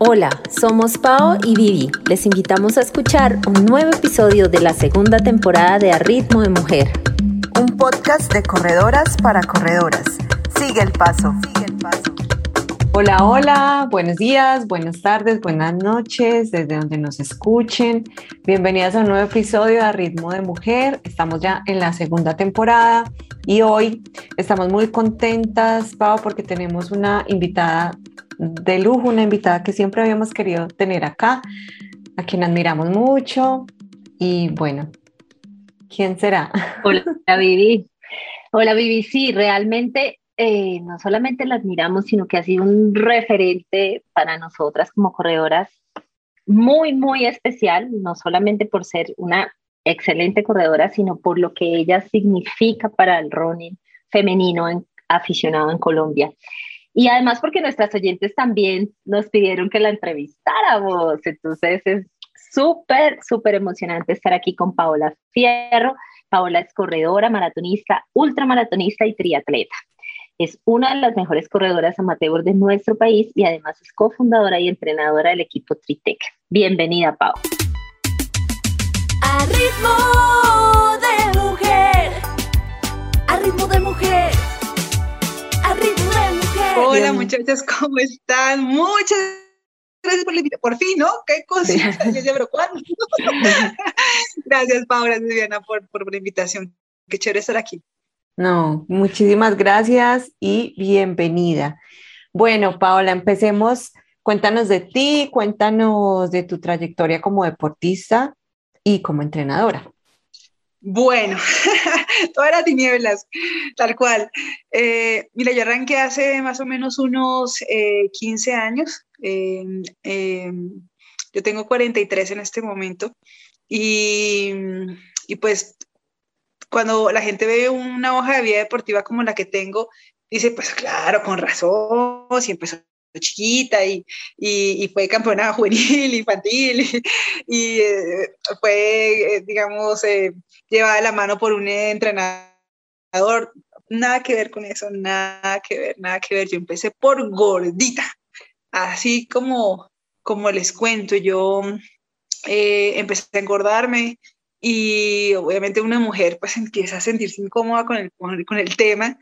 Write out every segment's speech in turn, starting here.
Hola, somos Pao y Vivi. Les invitamos a escuchar un nuevo episodio de la segunda temporada de A Ritmo de Mujer. Un podcast de corredoras para corredoras. Sigue el paso. Sigue el paso. Hola, hola, buenos días, buenas tardes, buenas noches, desde donde nos escuchen. Bienvenidas a un nuevo episodio de A Ritmo de Mujer. Estamos ya en la segunda temporada y hoy estamos muy contentas, Pau, porque tenemos una invitada de lujo, una invitada que siempre habíamos querido tener acá, a quien admiramos mucho. Y bueno, ¿quién será? Hola, Vivi. Hola, Vivi. Sí, realmente eh, no solamente la admiramos, sino que ha sido un referente para nosotras como corredoras muy, muy especial, no solamente por ser una excelente corredora, sino por lo que ella significa para el running femenino en, aficionado en Colombia. Y además porque nuestras oyentes también nos pidieron que la entrevistáramos. Entonces es súper, súper emocionante estar aquí con Paola Fierro. Paola es corredora, maratonista, ultramaratonista y triatleta. Es una de las mejores corredoras amateur de nuestro país y además es cofundadora y entrenadora del equipo Tritec. Bienvenida, Pau. A ritmo de mujer, a ritmo de mujer. Hola muchachas, ¿cómo están? Muchas gracias por la invitación. Por fin, ¿no? Qué cosa. gracias, Paula, Viviana, por, por la invitación. Qué chévere estar aquí. No, muchísimas gracias y bienvenida. Bueno, Paola, empecemos. Cuéntanos de ti, cuéntanos de tu trayectoria como deportista y como entrenadora. Bueno, todas las tinieblas, tal cual. Eh, mira, yo arranqué hace más o menos unos 15 eh, años. Em, em, yo tengo 43 en este momento. Y, y, pues cuando la gente ve una hoja de vida deportiva como la que tengo, dice, pues claro, con razón, si empezó chiquita y, y, fue campeona juvenil, infantil y, eh, fue, eh, digamos, eh, llevada de la mano por un entrenador. Nada que ver con eso, nada que ver, nada que ver. Yo empecé por gordita, así como, como les cuento, yo empecé a engordarme, y obviamente una mujer pues empieza a sentirse incómoda con el, con el tema.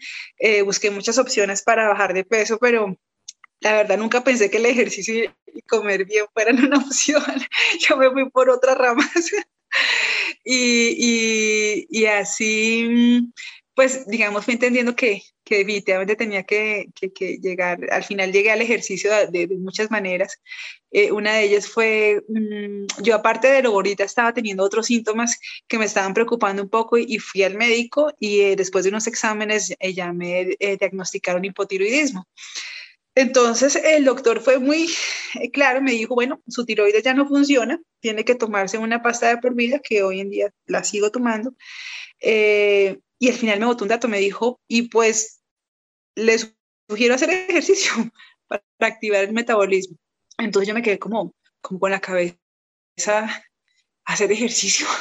busqué muchas opciones para bajar de peso, pero la verdad nunca pensé que el ejercicio y comer bien fueran una opción. Yo me fui por otras ramas. y, y, así, pues, digamos, fui entendiendo que, que definitivamente tenía que, que, llegar, al final llegué al ejercicio de, de, muchas maneras. Eh, una de ellas fue, mm, yo aparte de lo gordita estaba teniendo otros síntomas que me estaban preocupando un poco y, fui al médico y eh, después de unos exámenes eh, ya me diagnosticaron hipotiroidismo. Entonces el doctor fue muy eh, claro, me dijo, bueno, su tiroides ya no funciona, tiene que tomarse una pasta de por vida, que hoy en día la sigo tomando. Eh, y al final me botó un dato, me dijo, y pues le sugiero hacer ejercicio para activar el metabolismo. Entonces yo me quedé como, con la cabeza, hacer ejercicio.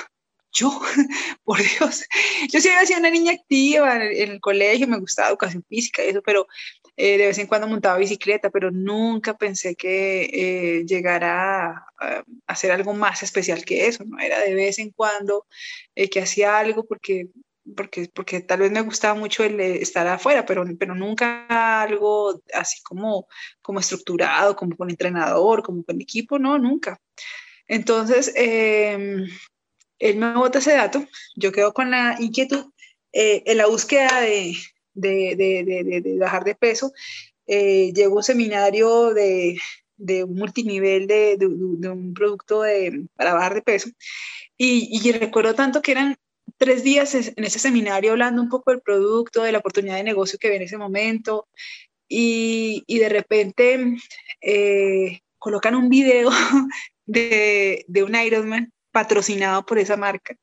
Yo, por Dios, yo siempre había una niña activa en el, en el, colegio, me gustaba educación física y eso, pero eh, de vez en cuando montaba bicicleta, pero nunca pensé que eh, llegara a, hacer algo más especial que eso, ¿no? Era de vez en cuando eh, que hacía algo porque, porque, porque tal vez me gustaba mucho el estar afuera, pero, pero nunca algo así como, como estructurado, como con entrenador, como con equipo, no, nunca. Entonces, em, él me bota ese dato, yo quedo con la inquietud en la búsqueda de, de, de, de, bajar de peso. Eh, llegó un seminario de, un multinivel de, un producto para bajar de peso y, y, recuerdo tanto que eran tres días en ese seminario hablando un poco del producto, de la oportunidad de negocio que había en ese momento y, y de repente eh, colocan un video de, de un Ironman patrocinado por esa marca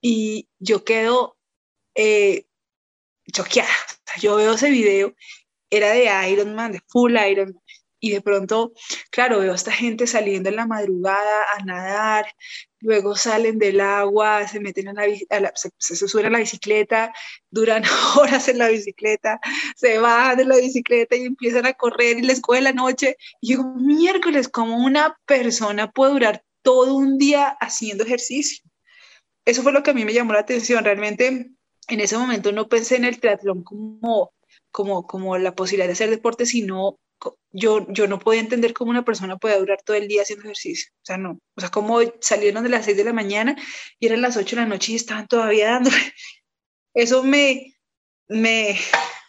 y yo quedo eh, choqueada. yo veo ese video, era de Iron Man, de Full Iron y de pronto, claro, veo a esta gente saliendo en la madrugada a nadar, luego salen del agua, se meten a la, se, suben a la bicicleta, duran horas en la bicicleta, se bajan de la bicicleta y empiezan a correr y les coge la noche. Y yo, miércoles, ¿cómo una persona puede durar todo un día haciendo ejercicio? Eso fue lo que a mí me llamó la atención. Realmente en ese momento no pensé en el triatlón como, como, como la posibilidad de hacer deporte, sino yo, yo no podía entender cómo una persona puede durar todo el día haciendo ejercicio. O sea, no. O sea, como salieron de las 6 de la mañana y eran las 8 de la noche y estaban todavía dándole. Eso me, me,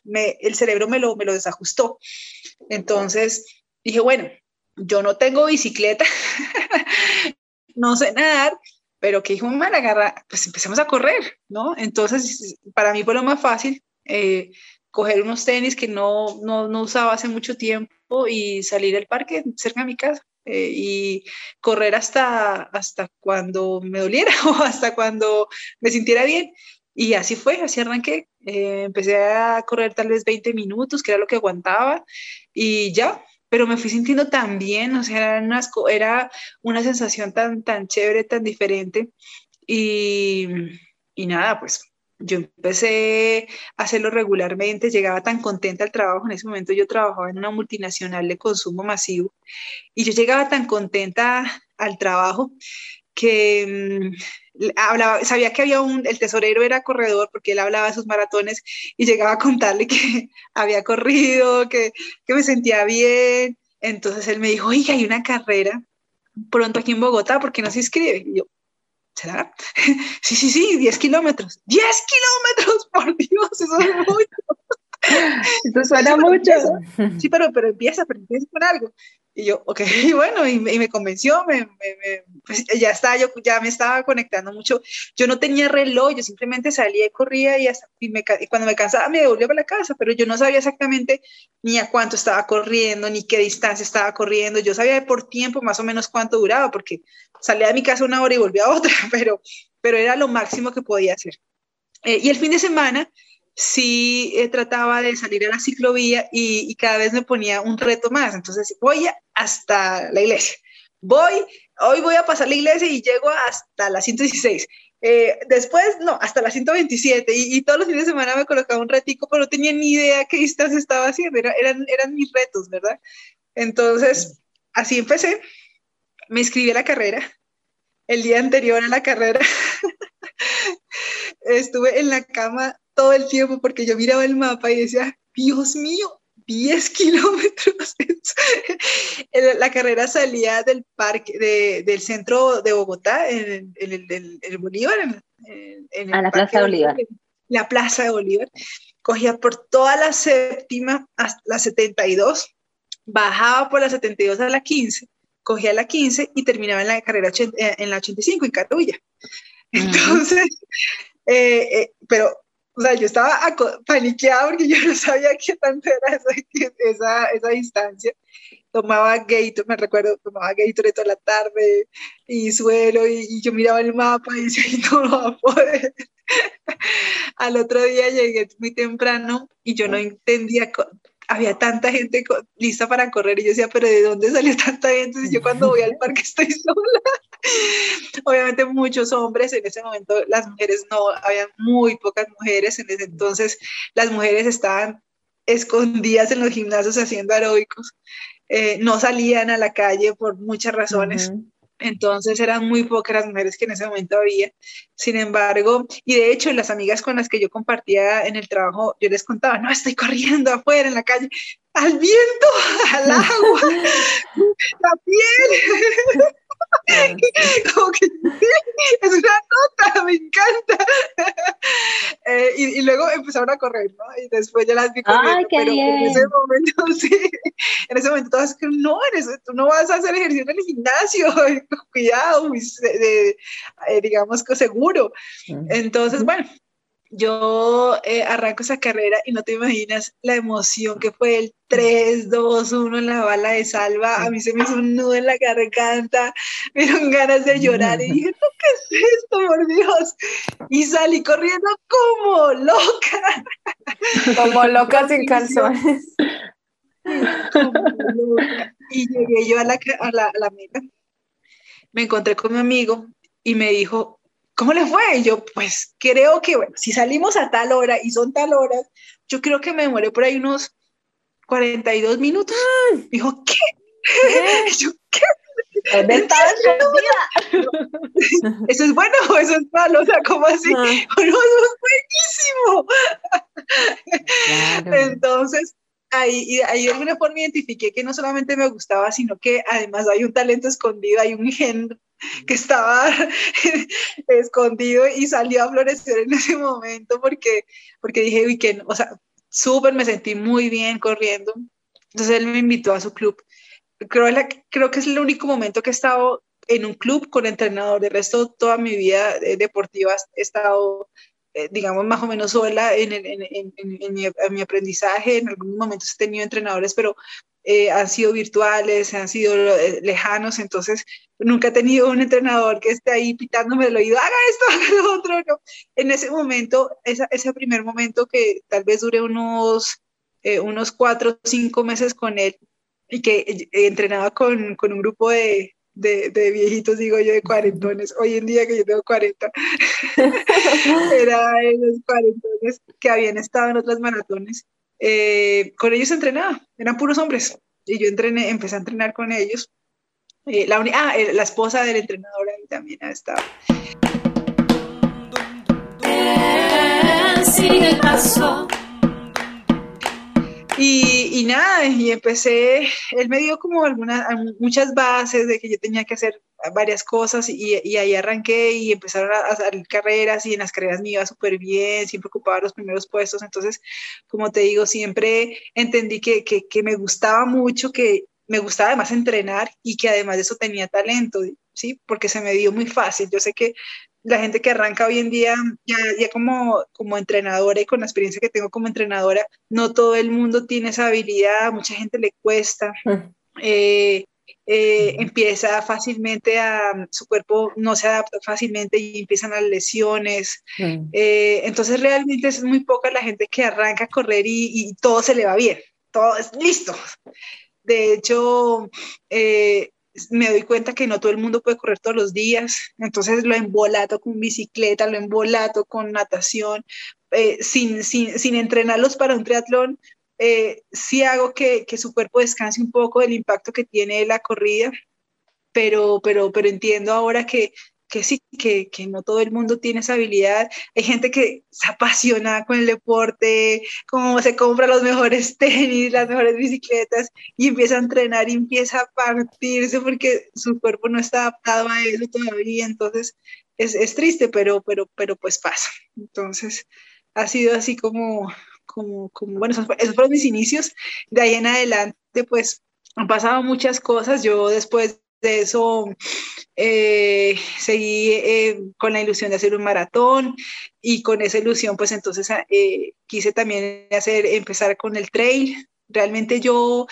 me, el cerebro me lo, me lo desajustó. Entonces dije, bueno, yo no tengo bicicleta, no sé nadar, pero que hijo me agarra, pues empecemos a correr, ¿no? Entonces, para mí fue lo más fácil. Eh, coger unos tenis que no, no, no, usaba hace mucho tiempo y salir al parque cerca de mi casa eh, y correr hasta, hasta cuando me doliera o hasta cuando me sintiera bien. Y así fue, así arranqué. Eh, empecé a correr tal vez 20 minutos, que era lo que aguantaba, y ya, pero me fui sintiendo tan bien, o sea, era una, era una sensación tan, tan chévere, tan diferente. Y, y nada, pues yo empecé a hacerlo regularmente, llegaba tan contenta al trabajo, en ese momento yo trabajaba en una multinacional de consumo masivo y yo llegaba tan contenta al trabajo que mm, hablaba, sabía que había un, el tesorero era corredor porque él hablaba de sus maratones y llegaba a contarle que había corrido, que, que me sentía bien. Entonces él me dijo, oiga, hay una carrera pronto aquí en Bogotá, ¿por qué no se inscribe? Y yo, ¿será? Sí, sí, sí, 10 kilómetros. ¡10 kilómetros! Por Dios, eso es mucho. Eso suena mucho. Sí, pero, pero empieza, pero empieza con algo. Y yo, ok, bueno, y me, y me convenció, me, me, pues ya está, yo ya me estaba conectando mucho. Yo no tenía reloj, yo simplemente salía y corría y, hasta, y, me, cuando me cansaba me devolvía a la casa, pero yo no sabía exactamente ni a cuánto estaba corriendo, ni qué distancia estaba corriendo. Yo sabía por tiempo más o menos cuánto duraba, porque salía de mi casa una hora y volvía a otra, pero, pero era lo máximo que podía hacer. Eh, y el fin de semana sí eh, trataba de salir a la ciclovía y, cada vez me ponía un reto más. Entonces, voy hasta la iglesia. Voy, hoy voy a pasar la iglesia y llego hasta la 116. Eh, después, no, hasta la 127 y, todos los fines de semana me colocaba un retico, pero no tenía ni idea qué distancia estaba haciendo, eran, eran mis retos, ¿verdad? Entonces, así empecé, me inscribí a la carrera, el día anterior a la carrera estuve en la cama todo el tiempo porque yo miraba el mapa y decía, Dios mío, 10 kilómetros. la carrera salía del parque, del centro de Bogotá, en, el, Bolívar. En, a la Plaza de Bolívar. La Plaza de Bolívar. Cogía por toda la séptima hasta la 72, bajaba por la 72 a la 15, cogía la 15 y terminaba en la carrera eh, en la 85, en Carrulla. Entonces, eh, eh, pero o sea, yo estaba paniqueada porque yo no sabía qué tanto era esa, esa, distancia. Tomaba Gator, me recuerdo, tomaba Gator toda la tarde y suelo y, yo miraba el mapa y decía, no, no va a poder. Al otro día llegué muy temprano y yo no entendía había tanta gente lista para correr y yo decía, pero ¿de dónde salió tanta gente? Y yo cuando voy al parque estoy sola. Obviamente muchos hombres, en ese momento las mujeres no, había muy pocas mujeres, en ese entonces las mujeres estaban escondidas en los gimnasios haciendo aeróbicos, eh, no salían a la calle por muchas razones. Entonces eran muy pocas las mujeres que en ese momento había. Sin embargo, y de hecho las amigas con las que yo compartía en el trabajo, yo les contaba, no, estoy corriendo afuera en la calle, al viento, al agua, la piel. Como que es una nota, me encanta. Eh, y, luego empezaron a correr, ¿no? Y después ya las vi corriendo, pero en ese momento, sí, en ese momento todas que no, eres, tú no vas a hacer ejercicio en el gimnasio, cuidado, eh, digamos que seguro. Entonces, bueno, yo eh, arranco esa carrera y no te imaginas la emoción que fue el 3, 2, 1 en la bala de salva. A mí se me hizo un nudo en la garganta, me dieron ganas de llorar y dije, ¿qué es esto, por Dios? Y salí corriendo como loca. Como loca sin calzones. y llegué yo a la, a la, a la meta, me encontré con mi amigo y me dijo, ¿cómo le fue? Y yo, pues creo que, bueno, si salimos a tal hora y son tal horas, yo creo que me demoré por ahí unos 42 minutos. Dijo, ¿qué? yo, ¿qué? ¿Dónde estabas ¿Eso es bueno o eso es malo? O sea, ¿cómo así? Ah. No, eso es buenísimo. Claro. Entonces, ahí, ahí de alguna forma identifiqué que no solamente me gustaba, sino que además hay un talento escondido, hay un gen que estaba escondido y salió a florecer en ese momento porque, porque dije, uy, que, no", o sea, súper me sentí muy bien corriendo. Entonces él me invitó a su club. Creo, la- creo que es el único momento que he estado en un club con entrenador. De resto, toda mi vida eh, deportiva he estado, eh, digamos, más o menos sola en- en- en- en mi, en mi aprendizaje. En algunos momentos he tenido entrenadores, pero eh, han sido virtuales, han sido eh, lejanos. Entonces, nunca he tenido un entrenador que esté ahí pitándome el oído, haga esto, haga lo otro. no. En ese momento, esa- ese primer momento que tal vez dure unos, eh, unos cuatro o cinco meses con él y que eh, entrenaba con, con un grupo de, de, de viejitos, digo yo, de cuarentones. Hoy en día que yo tengo 40, era de los cuarentones que habían estado en otras maratones. Eh, con ellos entrenaba, eran puros hombres. Y yo entrené, empecé a entrenar con ellos. Eh, la, ah, la esposa del entrenador ahí también ha estado. Él sigue el paso. Y, y nada, y empecé, él me dio como algunas, muchas bases de que yo tenía que hacer varias cosas y, y ahí arranqué y empezaron a, a salir carreras y en las carreras me iba súper bien, siempre ocupaba los primeros puestos, entonces, como te digo, siempre entendí que, que, que me gustaba mucho, que me gustaba además entrenar y que además de eso tenía talento, ¿sí? Porque se me dio muy fácil. Yo sé que la gente que arranca hoy en día, ya, ya como, como entrenadora y con la experiencia que tengo como entrenadora, no todo el mundo tiene esa habilidad, a mucha gente le cuesta. Eh, eh, empieza fácilmente a, su cuerpo no se adapta fácilmente y empiezan las lesiones. Mm. Eh, entonces realmente es muy poca la gente que arranca a correr y, y todo se le va bien, todo es listo. De hecho, eh, me doy cuenta que no todo el mundo puede correr todos los días, entonces lo embolato con bicicleta, lo embolato con natación, eh, sin, sin, sin entrenarlos para un triatlón, eh, sí hago que, que, su cuerpo descanse un poco del impacto que tiene la corrida, pero, pero, pero entiendo ahora que, que sí, que, que, no todo el mundo tiene esa habilidad. Hay gente que se apasiona con el deporte, como se compra los mejores tenis, las mejores bicicletas y empieza a entrenar y empieza a partirse porque su cuerpo no está adaptado a eso todavía. Entonces es, es triste, pero, pero, pero pues pasa. Entonces ha sido así como, como, como bueno, esos, esos fueron mis inicios. De ahí en adelante, pues han pasado muchas cosas. Yo después de eso eh, seguí eh, con la ilusión de hacer un maratón y con esa ilusión pues entonces eh, quise también hacer, empezar con el trail. Realmente yo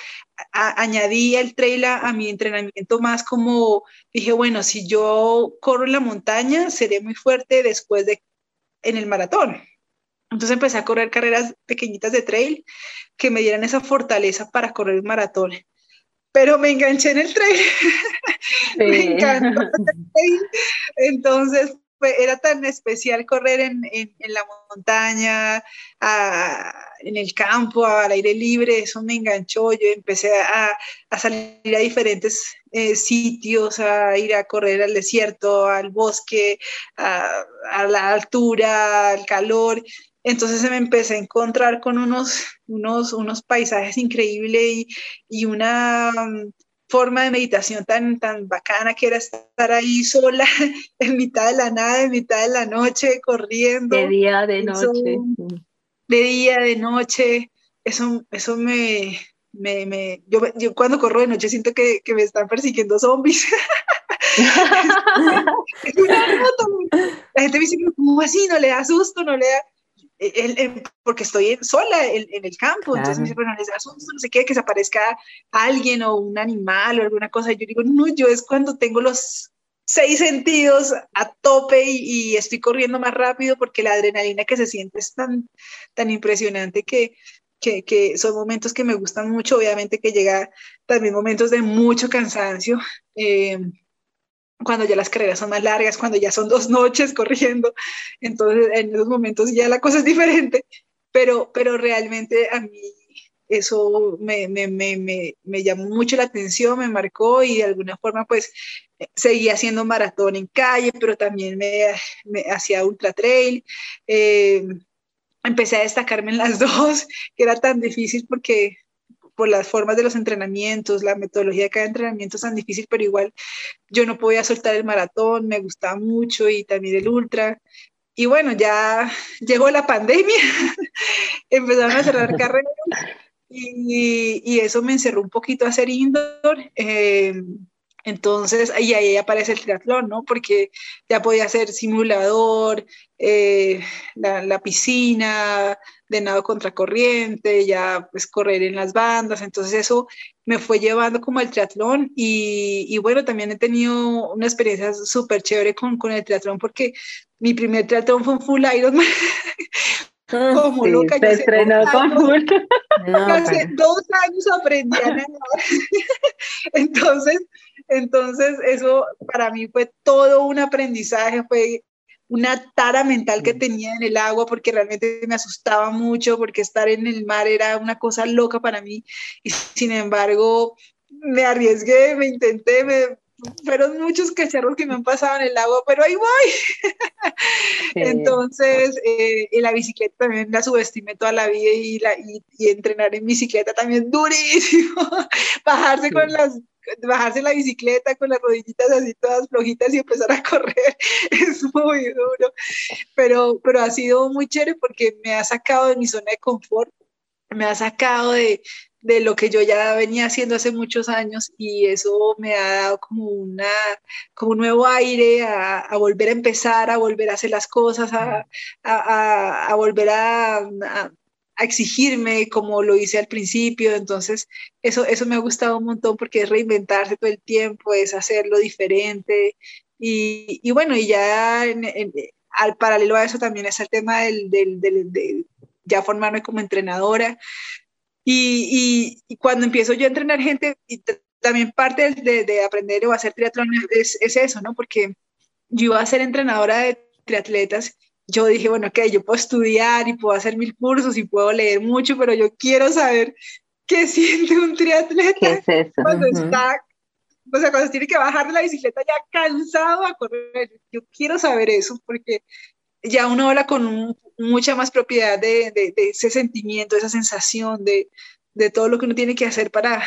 a, añadí el trail a, a, mi entrenamiento más como dije, bueno, si yo corro en la montaña, seré muy fuerte después de en el maratón. Entonces empecé a correr carreras pequeñitas de trail que me dieran esa fortaleza para correr un maratón pero me enganché en el. Sí. me encantó el trail. Entonces, era tan especial correr en, en, en la montaña, a, en el campo, al aire libre, eso me enganchó. Yo empecé a, a salir a diferentes eh, sitios, a ir a correr al desierto, al bosque, a, a la altura, al calor. Entonces me empecé a encontrar con unos, unos, unos paisajes increíbles y, y una um, forma de meditación tan, tan bacana que era estar ahí sola en mitad de la nada, en mitad de la noche, corriendo. De día, de noche. Eso, de día, de noche. Eso, eso me... me, me yo, yo, cuando corro de noche siento que, que me están persiguiendo zombies. es una moto. La gente me dice, ¿cómo así? ¿No le da susto? ¿No le da...? El, el, porque estoy sola en, en el campo, claro. entonces me dice, bueno, les da susto, no sé qué, que se aparezca alguien o un animal o alguna cosa. Y yo digo, no, yo es cuando tengo los seis sentidos a tope y, y, estoy corriendo más rápido porque la adrenalina que se siente es tan, tan impresionante que, que, que, son momentos que me gustan mucho, obviamente que llega también momentos de mucho cansancio, eh, cuando ya las carreras son más largas, cuando ya son dos noches corriendo, entonces en esos momentos ya la cosa es diferente, pero, pero realmente a mí eso me, me, me, me, llamó mucho la atención, me marcó y de alguna forma pues seguía haciendo maratón en calle, pero también me, hacía ultra trail. Eh, empecé a destacarme en las dos, que era tan difícil porque por las formas de los entrenamientos, la metodología de cada entrenamiento es tan difícil, pero igual yo no podía soltar el maratón, me gustaba mucho y también el ultra. Y bueno, ya llegó la pandemia, empezaron a cerrar carreras y, y, eso me encerró un poquito a hacer indoor. Eh, entonces, ahí, ahí aparece el triatlón, ¿no? Porque ya podía hacer simulador, eh, la, la, piscina, de nado contracorriente, ya pues correr en las bandas, entonces eso me fue llevando como al triatlón y, y bueno, también he tenido una experiencia súper chévere con, con, el triatlón porque mi primer triatlón fue un full Ironman. Ah, como sí, loca. Se estrenó con full. Hace dos años aprendí a nadar. entonces, entonces, eso para mí fue todo un aprendizaje, fue una tara mental que tenía en el agua porque realmente me asustaba mucho, porque estar en el mar era una cosa loca para mí. Y sin embargo, me arriesgué, me intenté, me, fueron muchos cacharros que me han pasado en el agua, pero ahí voy. Entonces, eh, la bicicleta también la subestimé toda la vida y, la, y, entrenar en bicicleta también durísimo. Bajarse con las bajarse la bicicleta con las rodillitas así todas flojitas y empezar a correr es muy duro, pero, pero ha sido muy chévere porque me ha sacado de mi zona de confort, me ha sacado de, de lo que yo ya venía haciendo hace muchos años y eso me ha dado como, una, como un nuevo aire a, volver a empezar, a volver a hacer las cosas, a, a, volver a, exigirme como lo hice al principio, entonces eso, eso me ha gustado un montón porque es reinventarse todo el tiempo, es hacerlo diferente. Y, y bueno, y ya al paralelo a eso también es el tema del, del, de ya formarme como entrenadora y, y, cuando empiezo yo a entrenar gente, y también parte de, de, aprender o hacer triatlón es, es eso, ¿no? Porque yo iba a ser entrenadora de triatletas yo dije, bueno, ok, yo puedo estudiar y puedo hacer mil cursos y puedo leer mucho, pero yo quiero saber qué siente un triatleta cuando está, o sea, cuando tiene que bajar de la bicicleta ya cansado a correr. Yo quiero saber eso porque ya uno habla con mucha más propiedad de, de, ese sentimiento, esa sensación de, de todo lo que uno tiene que hacer para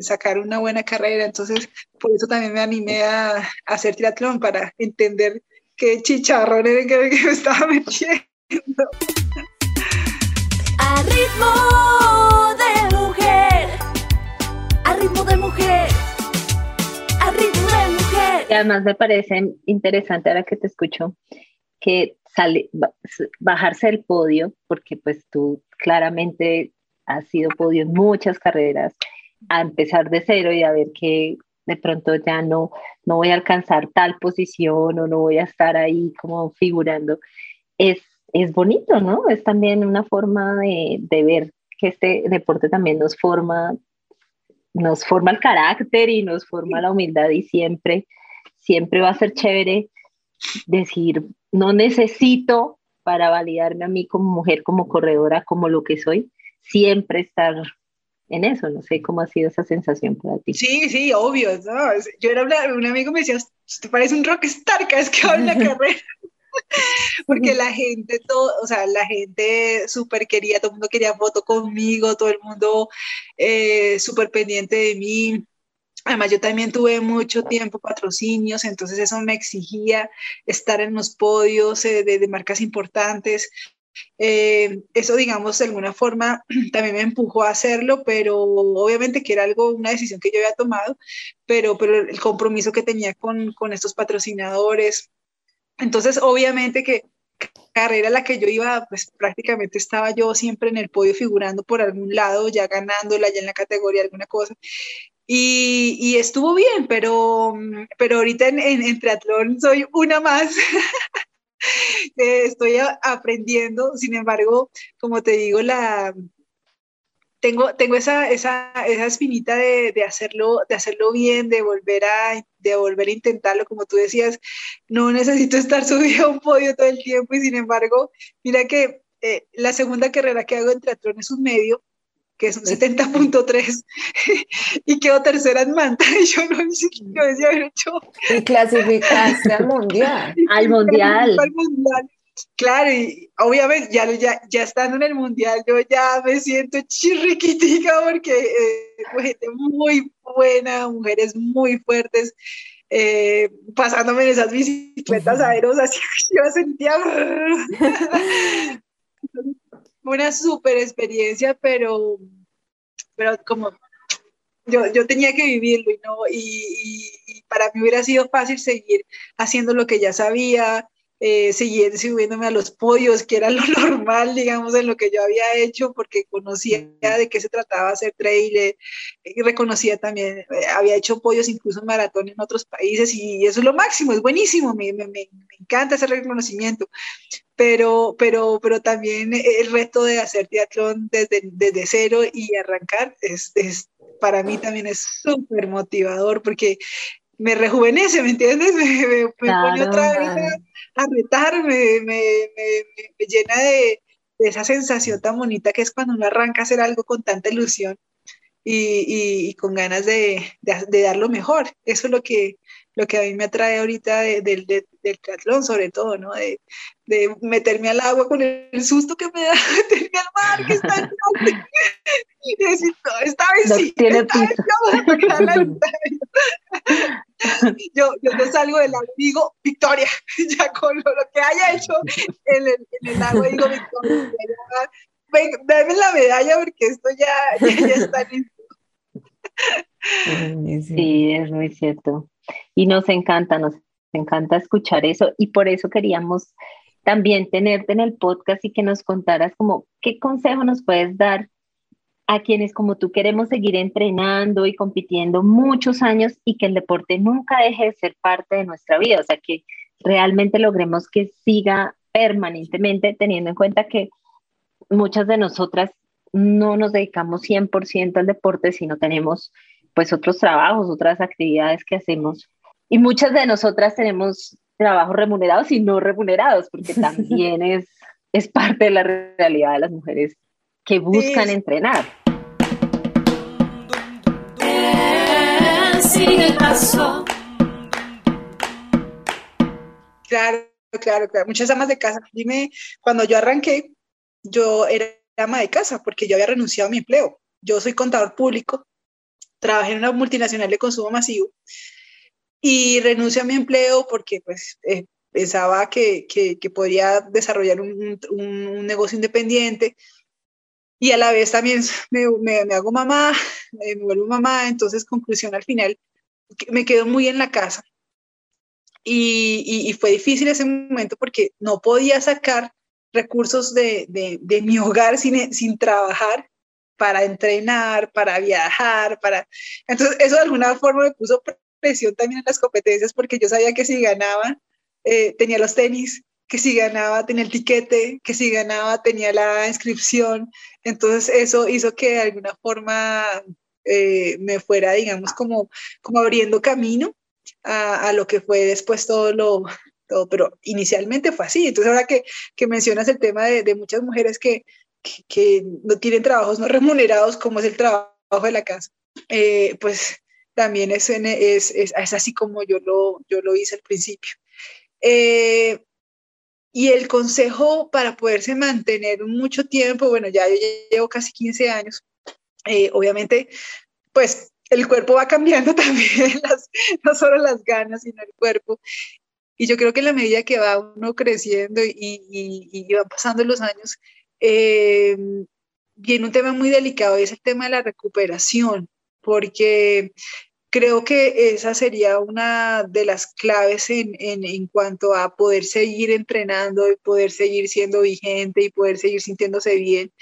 sacar una buena carrera. Entonces, por eso también me animé a, a hacer triatlón, para entender qué chicharrón era que me estaba metiendo. A ritmo de mujer, a ritmo de mujer, a ritmo de mujer. Y además me parece interesante ahora que te escucho que sale, bajarse del podio, porque pues tú claramente has sido podio en muchas carreras, a empezar de cero y a ver que de pronto ya no, no voy a alcanzar tal posición o no voy a estar ahí como figurando, es, es bonito, ¿no? Es también una forma de, de ver que este deporte también nos forma, nos forma el carácter y nos forma la humildad y siempre, siempre va a ser chévere decir, no necesito para validarme a mí como mujer, como corredora, como lo que soy, siempre estar en eso. No sé cómo ha sido esa sensación para ti. Sí, sí, obvio. ¿no? Yo era un amigo me decía, te parece un rockstar cada vez que habla la carrera. Porque la gente, todo, o sea, la gente súper quería, todo el mundo quería foto conmigo, todo el mundo eh, súper pendiente de mí. Además, yo también tuve mucho tiempo patrocinios, entonces eso me exigía estar en los podios eh, de, marcas importantes. Eh, eso, digamos, de alguna forma también me empujó a hacerlo, pero obviamente que era algo, una decisión que yo había tomado, pero, pero el compromiso que tenía con, con estos patrocinadores. Entonces, obviamente que carrera a la que yo iba, pues prácticamente estaba yo siempre en el podio figurando por algún lado, ya ganándola, ya en la categoría alguna cosa. Y, y estuvo bien, pero, pero ahorita en, en, en triatlón soy una más. estoy aprendiendo, sin embargo, como te digo, la, tengo, tengo esa, esa, esa espinita de, de, hacerlo, de hacerlo bien, de volver, a, de volver a intentarlo, como tú decías, no necesito estar subido a un podio todo el tiempo y sin embargo, mira que eh, la segunda carrera que hago en triatlón es un medio, que es un 70.3, y quedo tercera en Manta, y yo no sé qué decía haber hecho. Y clasificaste al mundial. al mundial. Al mundial. Claro, y obviamente ya, ya, ya estando en el mundial, yo ya me siento chirriquitica porque eh, gente muy buena, mujeres muy fuertes, eh, pasándome en esas bicicletas aerosas, yo sentía una súper experiencia, pero, pero como yo, yo tenía que vivirlo y, no, y, y, para mí hubiera sido fácil seguir haciendo lo que ya sabía, eh, subiéndome a los podios, que era lo normal, digamos, en lo que yo había hecho, porque conocía de qué se trataba hacer trail, y reconocía también, eh, había hecho podios incluso en maratón en otros países, y eso es lo máximo, es buenísimo, me, me, me encanta ese reconocimiento, pero, pero, pero también el reto de hacer triatlón desde, desde cero y arrancar es, es para mí también es súper motivador porque me rejuvenece, ¿me entiendes? Me, me, me claro, pone otra vez a, a retar, me, me, llena de, de, esa sensación tan bonita que es cuando uno arranca a hacer algo con tanta ilusión y, y, y con ganas de, de, de, dar lo mejor. Eso es lo que, lo que a mí me atrae ahorita del triatlón, sobre todo, ¿no? De, de, meterme al agua con el, susto que me da meterme al mar, que está en y decir, no, esta vez no sí, esta vez yo, yo no salgo del agua y digo, Victoria, ya con lo, lo, que haya hecho en el, en el agua, digo, Victoria, ven, dame la medalla porque esto ya, ya, ya está listo. Sí, es muy cierto. Y nos encanta, nos encanta escuchar eso y por eso queríamos también tenerte en el podcast y que nos contaras como qué consejo nos puedes dar a quienes como tú queremos seguir entrenando y compitiendo muchos años y que el deporte nunca deje de ser parte de nuestra vida, o sea, que realmente logremos que siga permanentemente teniendo en cuenta que muchas de nosotras no nos dedicamos 100% al deporte, sino tenemos pues otros trabajos, otras actividades que hacemos. Y muchas de nosotras tenemos trabajos remunerados y no remunerados, porque también es, es parte de la realidad de las mujeres que buscan sí. entrenar. Sigue el paso. Claro, claro, claro. Muchas amas de casa. Dime, cuando yo arranqué, yo era ama de casa porque yo había renunciado a mi empleo. Yo soy contador público trabajé en una multinacional de consumo masivo y renuncio a mi empleo porque pues eh, pensaba que, que, que, podría desarrollar un, un, un, negocio independiente y a la vez también me, me, hago mamá, me vuelvo mamá, entonces conclusión al final, me quedo muy en la casa. Y, y, y, fue difícil ese momento porque no podía sacar recursos de, de, de mi hogar sin, sin trabajar para entrenar, para viajar, para... Entonces, eso de alguna forma me puso presión también en las competencias porque yo sabía que si ganaba, eh, tenía los tenis, que si ganaba tenía el tiquete, que si ganaba tenía la inscripción. Entonces, eso hizo que de alguna forma eh, me fuera, digamos, como, como abriendo camino a, a, lo que fue después todo lo... Todo, pero inicialmente fue así. Entonces, ahora que, que mencionas el tema de, de muchas mujeres que, que, no tienen trabajos no remunerados como es el trabajo de la casa, eh, pues también es, es, es, es, así como yo lo, yo lo hice al principio. Eh, y el consejo para poderse mantener mucho tiempo, bueno, ya yo llevo casi 15 años, eh, obviamente, pues el cuerpo va cambiando también, las, no solo las ganas, sino el cuerpo. Y yo creo que en la medida que va uno creciendo y, y, y van pasando los años, eh, viene un tema muy delicado y es el tema de la recuperación, porque creo que esa sería una de las claves en, en, en, cuanto a poder seguir entrenando y poder seguir siendo vigente y poder seguir sintiéndose bien.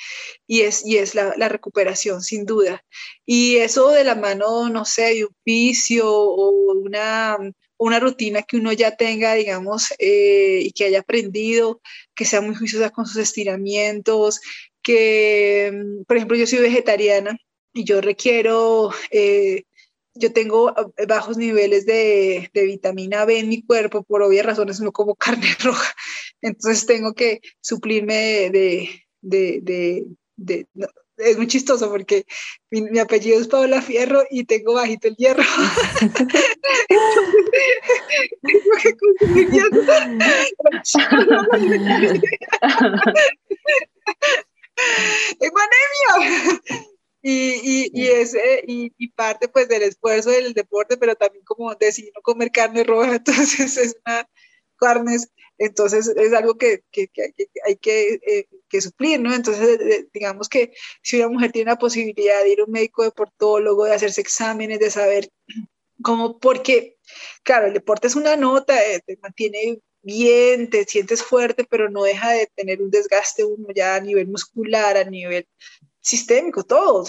Y es, y es la, la recuperación, sin duda. Y eso de la mano, no sé, de un vicio o una, una rutina que uno ya tenga, digamos, eh, y que haya aprendido, que sea muy juiciosa con sus estiramientos, que, mm, por ejemplo, yo soy vegetariana y yo requiero, eh, yo tengo eh, bajos niveles de, de, vitamina B en mi cuerpo, por obvias razones no como carne roja, entonces tengo que suplirme de, de, de, de es muy chistoso porque mi, apellido es Paola Fierro y tengo bajito el hierro. tengo que consumir hierro. tengo anemia. Y, y, y, ese, y, y, parte pues del esfuerzo del deporte, pero también como decidí no comer carne roja, entonces es una carnes, entonces es algo que, que, que hay que, eh, que, suplir, ¿no? Entonces, eh, digamos que si una mujer tiene la posibilidad de ir a un médico deportólogo, de hacerse exámenes, de saber cómo, porque, claro, el deporte es una nota, eh, te mantiene bien, te sientes fuerte, pero no deja de tener un desgaste uno ya a nivel muscular, a nivel sistémico, todo,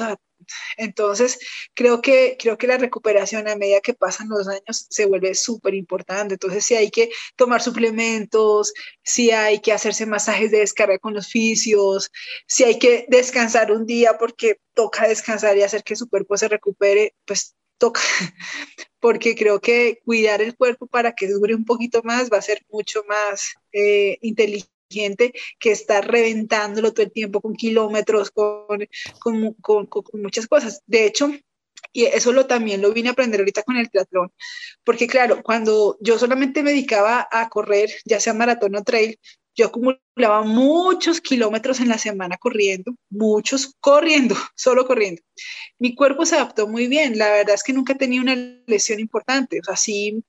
entonces, creo que, creo que la recuperación a medida que pasan los años se vuelve súper importante. Entonces, si hay que tomar suplementos, si hay que hacerse masajes de descarga con los fisios, si hay que descansar un día porque toca descansar y hacer que su cuerpo se recupere, pues toca, porque creo que cuidar el cuerpo para que dure un poquito más va a ser mucho más eh, inteligente gente que está reventándolo todo el tiempo con kilómetros, con, con, con, con muchas cosas. De hecho, y eso lo también lo vine a aprender ahorita con el triatlón, porque claro, cuando yo solamente me dedicaba a correr, ya sea maratón o trail, yo acumulaba muchos kilómetros en la semana corriendo, muchos corriendo, solo corriendo. Mi cuerpo se adaptó muy bien, la verdad es que nunca tenido una lesión importante, o sea, sí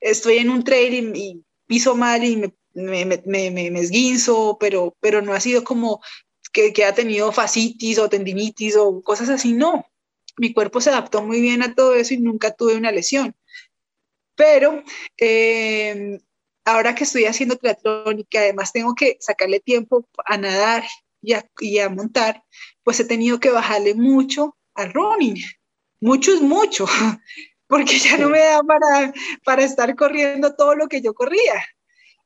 estoy en un trail y, y piso mal y me me, me, me, me esguinzo, pero, pero no ha sido como que, que ha tenido fascitis o tendinitis o cosas así, no. Mi cuerpo se adaptó muy bien a todo eso y nunca tuve una lesión. Pero eh, ahora que estoy haciendo triatlón y que además tengo que sacarle tiempo a nadar y a, y a montar, pues he tenido que bajarle mucho al running. Mucho es mucho, porque ya no me da para, para estar corriendo todo lo que yo corría.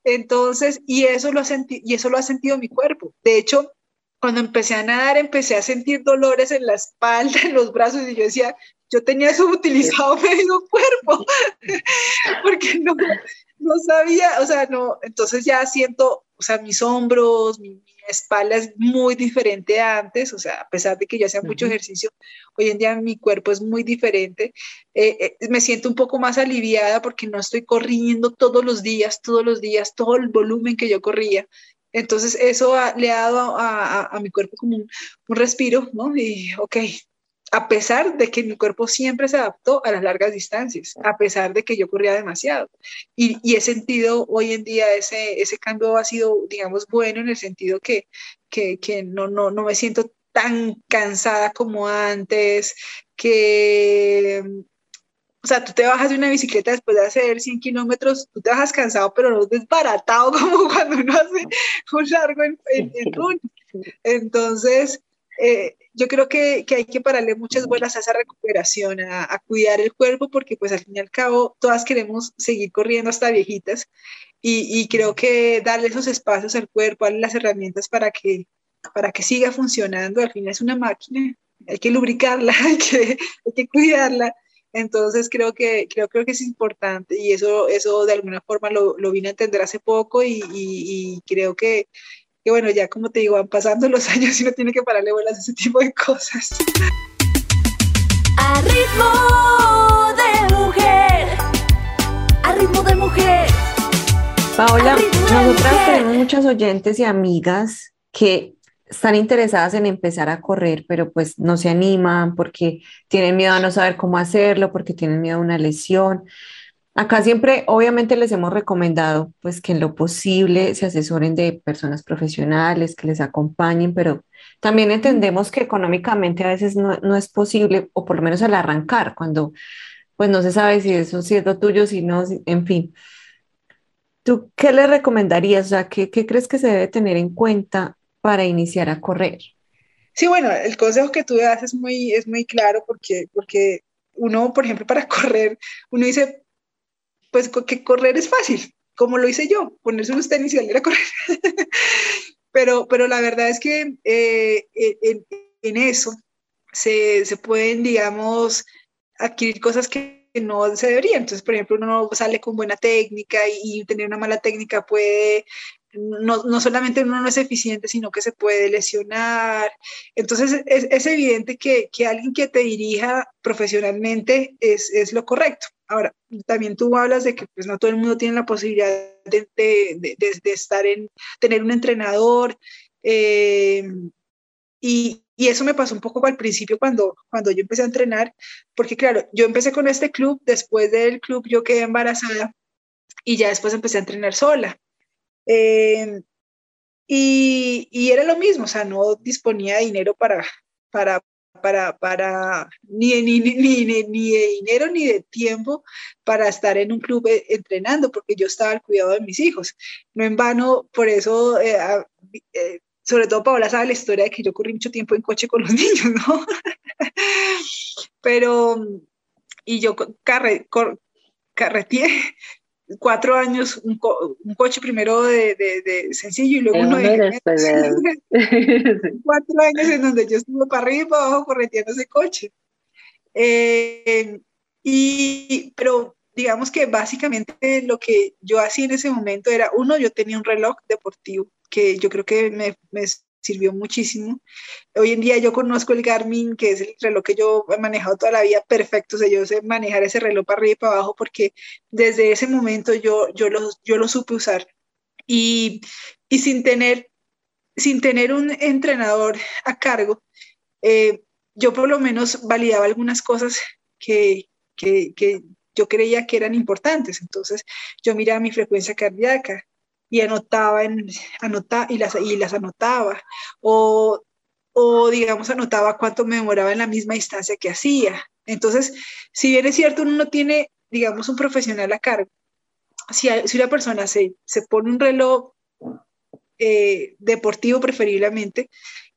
Entonces, y eso, lo ha y eso lo ha sentido mi cuerpo. De hecho, cuando empecé a nadar, empecé a sentir dolores en la espalda, en los brazos, y yo decía, yo tenía eso utilizado medio cuerpo, porque no, no sabía, o sea, no, entonces ya siento, o sea, mis hombros, mi, espalda es muy diferente a antes, o sea, a pesar de que yo hacía mucho ejercicio, hoy en día mi cuerpo es muy diferente. Eh, eh, me siento un poco más aliviada porque no estoy corriendo todos los días, todos los días, todo el volumen que yo corría. Entonces eso le ha dado a, a, mi cuerpo como un, un, respiro, ¿no? Y, ok, a pesar de que mi cuerpo siempre se adaptó a las largas distancias, a pesar de que yo corría demasiado. Y, y he sentido hoy en día ese, ese cambio ha sido, digamos, bueno en el sentido que, que, que no, no, no me siento tan cansada como antes, que, o sea, tú te bajas de una bicicleta después de hacer 100 kilómetros, tú te bajas cansado, pero no desbaratado como cuando uno hace un largo en, en, en run. Entonces, eh, yo creo que, que, hay que pararle muchas vuelas a esa recuperación, a, a, cuidar el cuerpo, porque pues al fin y al cabo todas queremos seguir corriendo hasta viejitas y, y creo que darle esos espacios al cuerpo, darle las herramientas para que, para que siga funcionando, al final es una máquina, hay que lubricarla, hay que, hay que cuidarla. Entonces creo que, creo, creo que es importante y eso, eso de alguna forma lo, lo vine a entender hace poco y, y, y creo que, que bueno, ya como te digo, van pasando los años y uno tiene que pararle bolas a ese tipo de cosas. A ritmo de mujer, a ritmo de mujer. Paola, nosotras tenemos muchas oyentes y amigas que están interesadas en empezar a correr, pero pues no se animan porque tienen miedo a no saber cómo hacerlo, porque tienen miedo a una lesión. Acá siempre, obviamente, les hemos recomendado pues que en lo posible se asesoren de personas profesionales, que les acompañen, pero también entendemos que económicamente a veces no, no es posible, o por lo menos al arrancar, cuando pues no se sabe si eso es lo tuyo, si no, en fin. ¿Tú qué le recomendarías? O sea, ¿qué, ¿qué crees que se debe tener en cuenta para iniciar a correr? Sí, bueno, el consejo que tú das es muy, es muy claro porque, porque uno, por ejemplo, para correr, uno dice, pues que correr es fácil, como lo hice yo, ponerse unos tenis y salir a correr. pero, pero la verdad es que eh, en, en, eso se, se, pueden, digamos, adquirir cosas que no se deberían. Entonces, por ejemplo, uno sale con buena técnica y, y tener una mala técnica puede no, no, solamente uno no es eficiente, sino que se puede lesionar. Entonces, es, es evidente que, que, alguien que te dirija profesionalmente es, es, lo correcto. Ahora, también tú hablas de que pues, no todo el mundo tiene la posibilidad de, de, de, estar en, tener un entrenador. Eh, y, y, eso me pasó un poco al principio cuando, cuando yo empecé a entrenar, porque claro, yo empecé con este club, después del club yo quedé embarazada y ya después empecé a entrenar sola. Eh, y, y, era lo mismo, o sea, no disponía de dinero para, para, para, para ni, ni, ni, ni, de dinero ni de tiempo para estar en un club eh, entrenando, porque yo estaba al cuidado de mis hijos. No en vano, por eso, eh, eh, sobre todo Paola sabe la historia de que yo corrí mucho tiempo en coche con los niños, ¿no? Pero, y yo carre, cor, carreteé cuatro años un, co un coche primero de, de, de, sencillo y luego uno de, cuatro años en donde yo estuve para arriba y para abajo correteando ese coche. Eh, y, pero digamos que básicamente lo que yo hacía en ese momento era, uno, yo tenía un reloj deportivo que yo creo que me, me sirvió muchísimo. Hoy en día yo conozco el Garmin, que es el reloj que yo he manejado toda la vida perfecto, o sea, yo sé manejar ese reloj para arriba y para abajo porque desde ese momento yo, yo, lo, yo lo supe usar. Y, y sin, tener, sin tener un entrenador a cargo, eh, yo por lo menos validaba algunas cosas que, que, que yo creía que eran importantes. Entonces, yo miraba mi frecuencia cardíaca, y anotaba, en, anotaba y, las, y las anotaba, o, o digamos anotaba cuánto me demoraba en la misma instancia que hacía. Entonces, si bien es cierto, uno no tiene, digamos, un profesional a cargo, si, si una persona se, se pone un reloj eh, deportivo preferiblemente,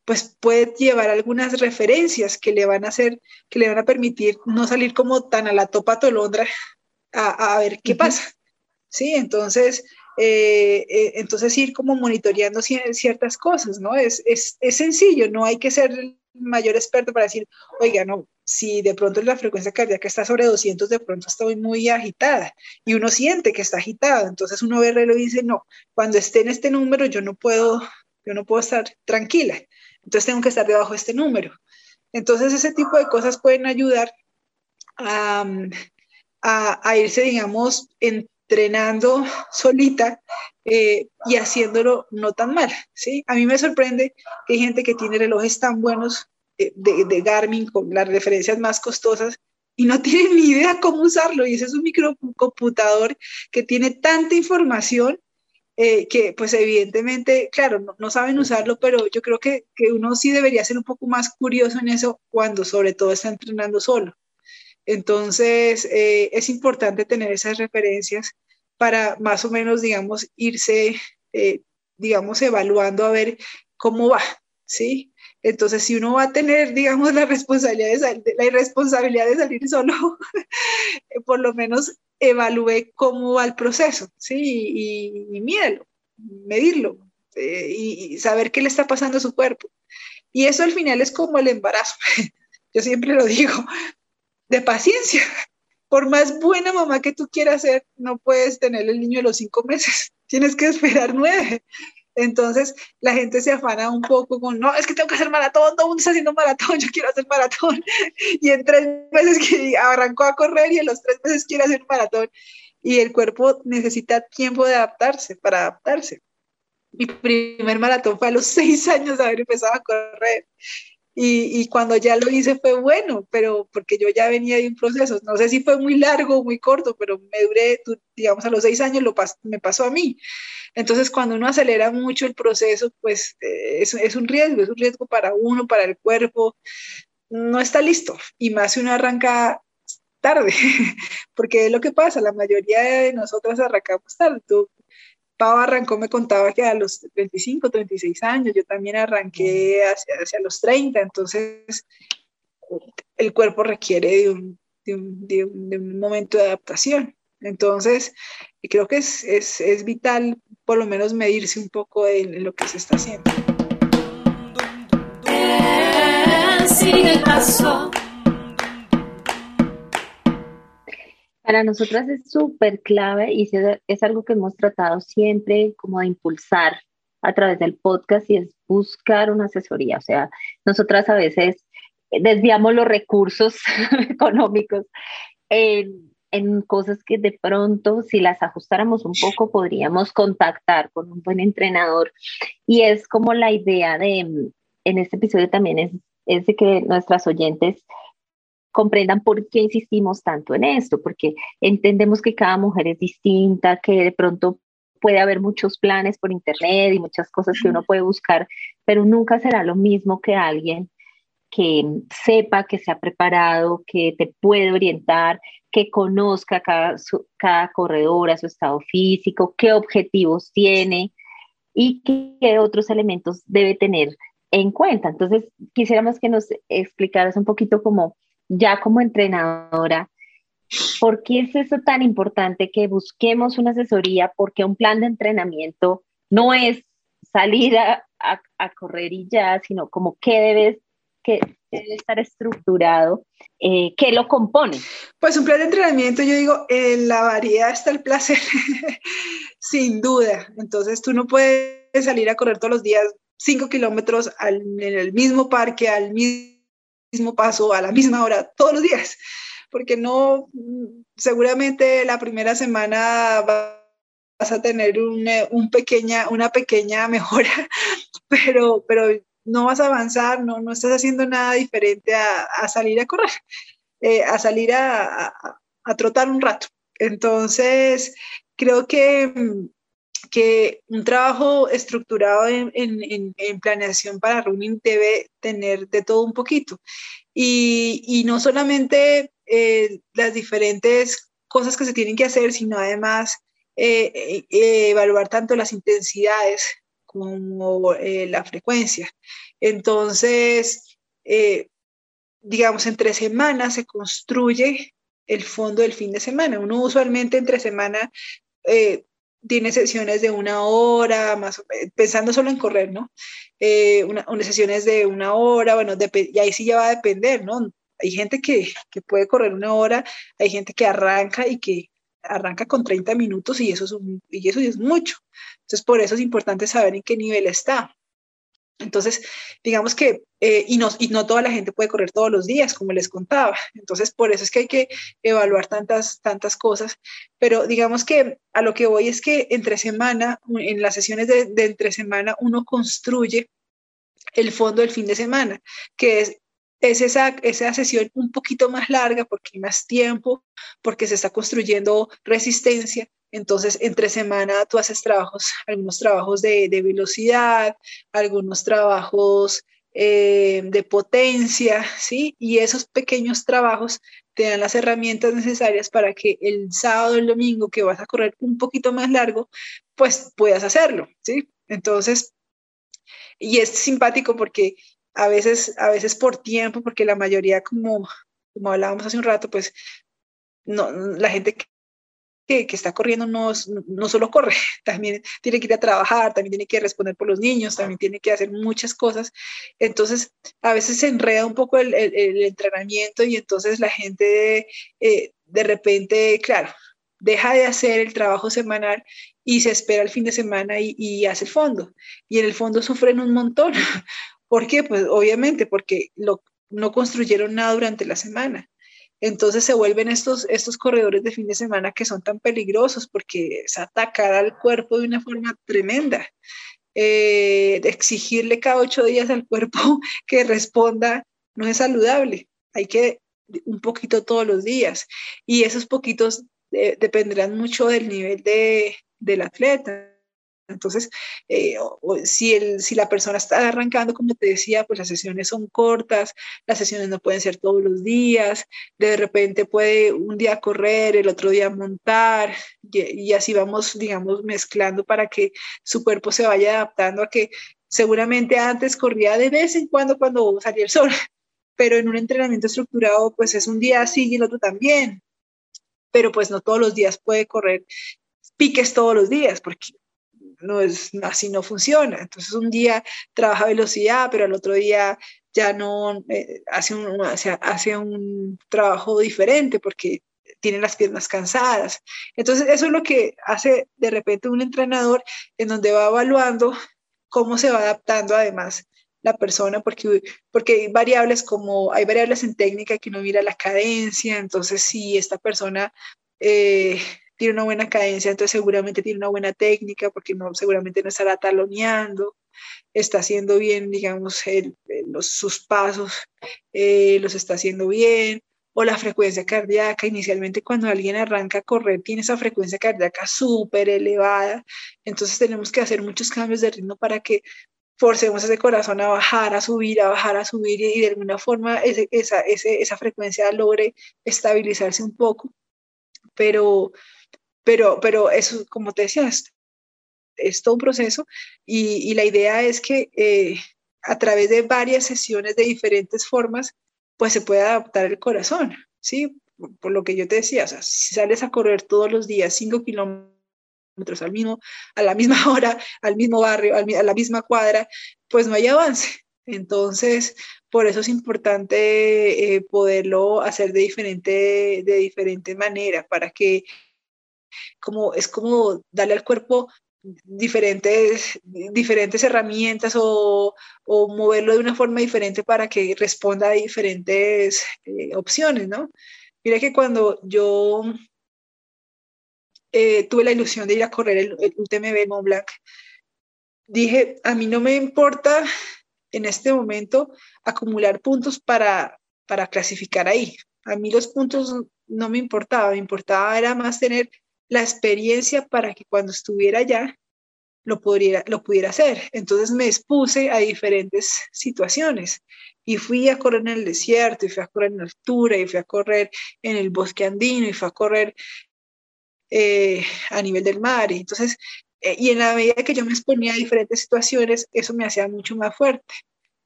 pues puede llevar algunas referencias que le van a hacer, que le van a permitir no salir como tan a la topa tolondra a, a ver qué pasa. Sí, entonces, eh, eh, entonces ir como monitoreando ciertas cosas, ¿no? Es, es, es, sencillo, no hay que ser el mayor experto para decir, oiga, no, si de pronto la frecuencia cardíaca está sobre 200, de pronto estoy muy agitada y uno siente que está agitado, entonces uno ve el reloj y dice, no, cuando esté en este número yo no puedo, yo no puedo estar tranquila, entonces tengo que estar debajo de este número. Entonces ese tipo de cosas pueden ayudar a, a, a irse, digamos, en, entrenando solita eh, y haciéndolo no tan mal, ¿sí? A mí me sorprende que hay gente que tiene relojes tan buenos de, de, de Garmin con las referencias más costosas y no tiene ni idea cómo usarlo. Y ese es un microcomputador que tiene tanta información eh, que pues evidentemente, claro, no, no, saben usarlo, pero yo creo que, que uno sí debería ser un poco más curioso en eso cuando sobre todo está entrenando solo. Entonces, eh, es importante tener esas referencias para más o menos, digamos, irse, eh, digamos, evaluando a ver cómo va, ¿sí? Entonces, si uno va a tener, digamos, la responsabilidad de, la irresponsabilidad de salir solo, por lo menos evalúe cómo va el proceso, ¿sí? Y, y, medirlo eh, y saber qué le está pasando a su cuerpo. Y eso al final es como el embarazo. Yo siempre lo digo, de paciencia. Por más buena mamá que tú quieras ser, no puedes tener el niño a los cinco meses, tienes que esperar nueve. Entonces la gente se afana un poco con, no, es que tengo que hacer maratón, todo el mundo está haciendo maratón, yo quiero hacer maratón. Y en tres meses que arrancó a correr y en los tres meses quiere hacer maratón. Y el cuerpo necesita tiempo de adaptarse, para adaptarse. Mi primer maratón fue a los seis años de haber empezado a correr. Y, y, cuando ya lo hice fue bueno, pero porque yo ya venía de un proceso, no sé si fue muy largo muy corto, pero me duré, digamos, a los seis años lo pas me pasó a mí. Entonces, cuando uno acelera mucho el proceso, pues eh, es, es, un riesgo, es un riesgo para uno, para el cuerpo, no está listo, y más si uno arranca tarde, porque es lo que pasa, la mayoría de nosotros arrancamos tarde. Tú Pau arrancó, me contaba que a los 25, 36 años, yo también arranqué hacia, hacia los 30, entonces el cuerpo requiere de un, de un, de un, de un momento de adaptación. Entonces, creo que es, es, es vital por lo menos medirse un poco en, lo que se está haciendo. Sigue el paso. Para nosotras es súper clave y es algo que hemos tratado siempre como de impulsar a través del podcast y es buscar una asesoría. O sea, nosotras a veces desviamos los recursos económicos en, en, cosas que de pronto, si las ajustáramos un poco, podríamos contactar con un buen entrenador. Y es como la idea de, en este episodio también es, es de que nuestras oyentes comprendan por qué insistimos tanto en esto, porque entendemos que cada mujer es distinta, que de pronto puede haber muchos planes por internet y muchas cosas que uno puede buscar, pero nunca será lo mismo que alguien que sepa, que se ha preparado, que te puede orientar, que conozca cada, cada corredora, su estado físico, qué objetivos tiene y qué otros elementos debe tener en cuenta. Entonces, quisiéramos que nos explicaras un poquito como ya como entrenadora, ¿por qué es eso tan importante que busquemos una asesoría? Porque un plan de entrenamiento no es salir a, correr y ya, sino como qué debes que debe estar estructurado, eh, ¿qué lo compone? Pues un plan de entrenamiento, yo digo, en la variedad está el placer, sin duda. Entonces tú no puedes salir a correr todos los días cinco kilómetros en el mismo parque, al mismo paso, a la misma hora, todos los días porque no, seguramente la primera semana vas a tener eh, un, pequeña, una pequeña mejora, pero, pero no vas a avanzar, no, no estás haciendo nada diferente a, salir a correr, eh, a salir a, trotar un rato. Entonces, creo que, que un trabajo estructurado en, en, planeación para running debe tener de todo un poquito. Y, y no solamente eh, las diferentes cosas que se tienen que hacer, sino además eh, eh, evaluar tanto las intensidades como la frecuencia. Entonces, digamos, entre semanas se construye el fondo del fin de semana. Uno usualmente entre semana tiene sesiones de una hora, más pensando solo en correr, ¿no? unas sesiones de una hora, bueno, y ahí sí ya va a depender, ¿no? Hay gente que, puede correr una hora, hay gente que arranca y que arranca con 30 minutos y eso es, y eso es mucho. Entonces, por eso es importante saber en qué nivel está. Entonces, digamos que, eh, y, no, y no toda la gente puede correr todos los días, como les contaba. Entonces, por eso es que hay que evaluar tantas, tantas cosas. Pero digamos que a lo que voy es que entre semana, en las sesiones de, entre semana, uno construye el fondo del fin de semana, que es es esa, esa sesión un poquito más larga porque hay más tiempo, porque se está construyendo resistencia. Entonces, entre semana tú haces trabajos, algunos trabajos de, velocidad, algunos trabajos eh, de potencia, ¿sí? Y esos pequeños trabajos te dan las herramientas necesarias para que el sábado, el domingo, que vas a correr un poquito más largo, pues puedas hacerlo, ¿sí? Entonces, y es simpático porque a veces, a veces por tiempo, porque la mayoría, como, como hablábamos hace un rato, pues no, la gente que, está corriendo no, no solo corre, también tiene que ir a trabajar, también tiene que responder por los niños, también tiene que hacer muchas cosas. Entonces, a veces se enreda un poco el, entrenamiento y entonces la gente eh, de repente, claro, deja de hacer el trabajo semanal y se espera el fin de semana y, hace el fondo. Y en el fondo sufren un montón, ¿Por qué? Pues obviamente porque no construyeron nada durante la semana. Entonces se vuelven estos, estos corredores de fin de semana que son tan peligrosos porque es atacar al cuerpo de una forma tremenda. Eh, exigirle cada ocho días al cuerpo que responda no es saludable. Hay que un poquito todos los días. Y esos poquitos eh, dependerán mucho del nivel de, del atleta. Entonces, eh, si, el, si la persona está arrancando, como te decía, pues las sesiones son cortas, las sesiones no pueden ser todos los días, de repente puede un día correr, el otro día montar, y, así vamos, digamos, mezclando para que su cuerpo se vaya adaptando a que seguramente antes corría de vez en cuando cuando salía el sol, pero en un entrenamiento estructurado, pues es un día así y el otro también. pero pues no todos los días puede correr piques todos los días, porque no es así no funciona. Entonces un día trabaja velocidad, pero al otro día ya no eh, hace, un, hace un trabajo diferente porque tiene las piernas cansadas. Entonces eso es lo que hace de repente un entrenador en donde va evaluando cómo se va adaptando además la persona, porque, porque hay variables como, hay variables en técnica que uno mira la cadencia, entonces si esta persona eh, tiene una buena cadencia, entonces seguramente tiene una buena técnica, porque no, seguramente no estará taloneando, está haciendo bien, digamos, los, sus pasos, eh, los está haciendo bien, o la frecuencia cardíaca. Inicialmente cuando alguien arranca a correr tiene esa frecuencia cardíaca súper elevada, entonces tenemos que hacer muchos cambios de ritmo para que forcemos ese corazón a bajar, a subir, a bajar, a subir y de alguna forma esa, esa frecuencia logre estabilizarse un poco. Pero, pero, pero eso, como te decía, es, todo un proceso y, y la idea es que eh, a través de varias sesiones de diferentes formas, pues se puede adaptar el corazón, ¿sí? Por, lo que yo te decía, o sea, si sales a correr todos los días 5 kilómetros al mismo, a la misma hora, al mismo barrio, a la misma cuadra, pues no hay avance. Entonces, por eso es importante eh, poderlo hacer de diferente, de diferente manera, para que como, es como darle al cuerpo diferentes, diferentes herramientas o, o, moverlo de una forma diferente para que responda a diferentes eh, opciones, ¿no? Mira que cuando yo eh, tuve la ilusión de ir a correr el, UTMB Mont Blanc, dije, a mí no me importa en este momento acumular puntos para, para clasificar ahí. A mí los puntos no me importaba, me importaba era más tener la experiencia para que cuando estuviera allá lo pudiera, lo pudiera hacer. Entonces me expuse a diferentes situaciones y fui a correr en el desierto, y fui a correr en altura, y fui a correr en el bosque andino, y fui a correr eh, a nivel del mar. Y entonces, eh, y en la medida que yo me exponía a diferentes situaciones, eso me hacía mucho más fuerte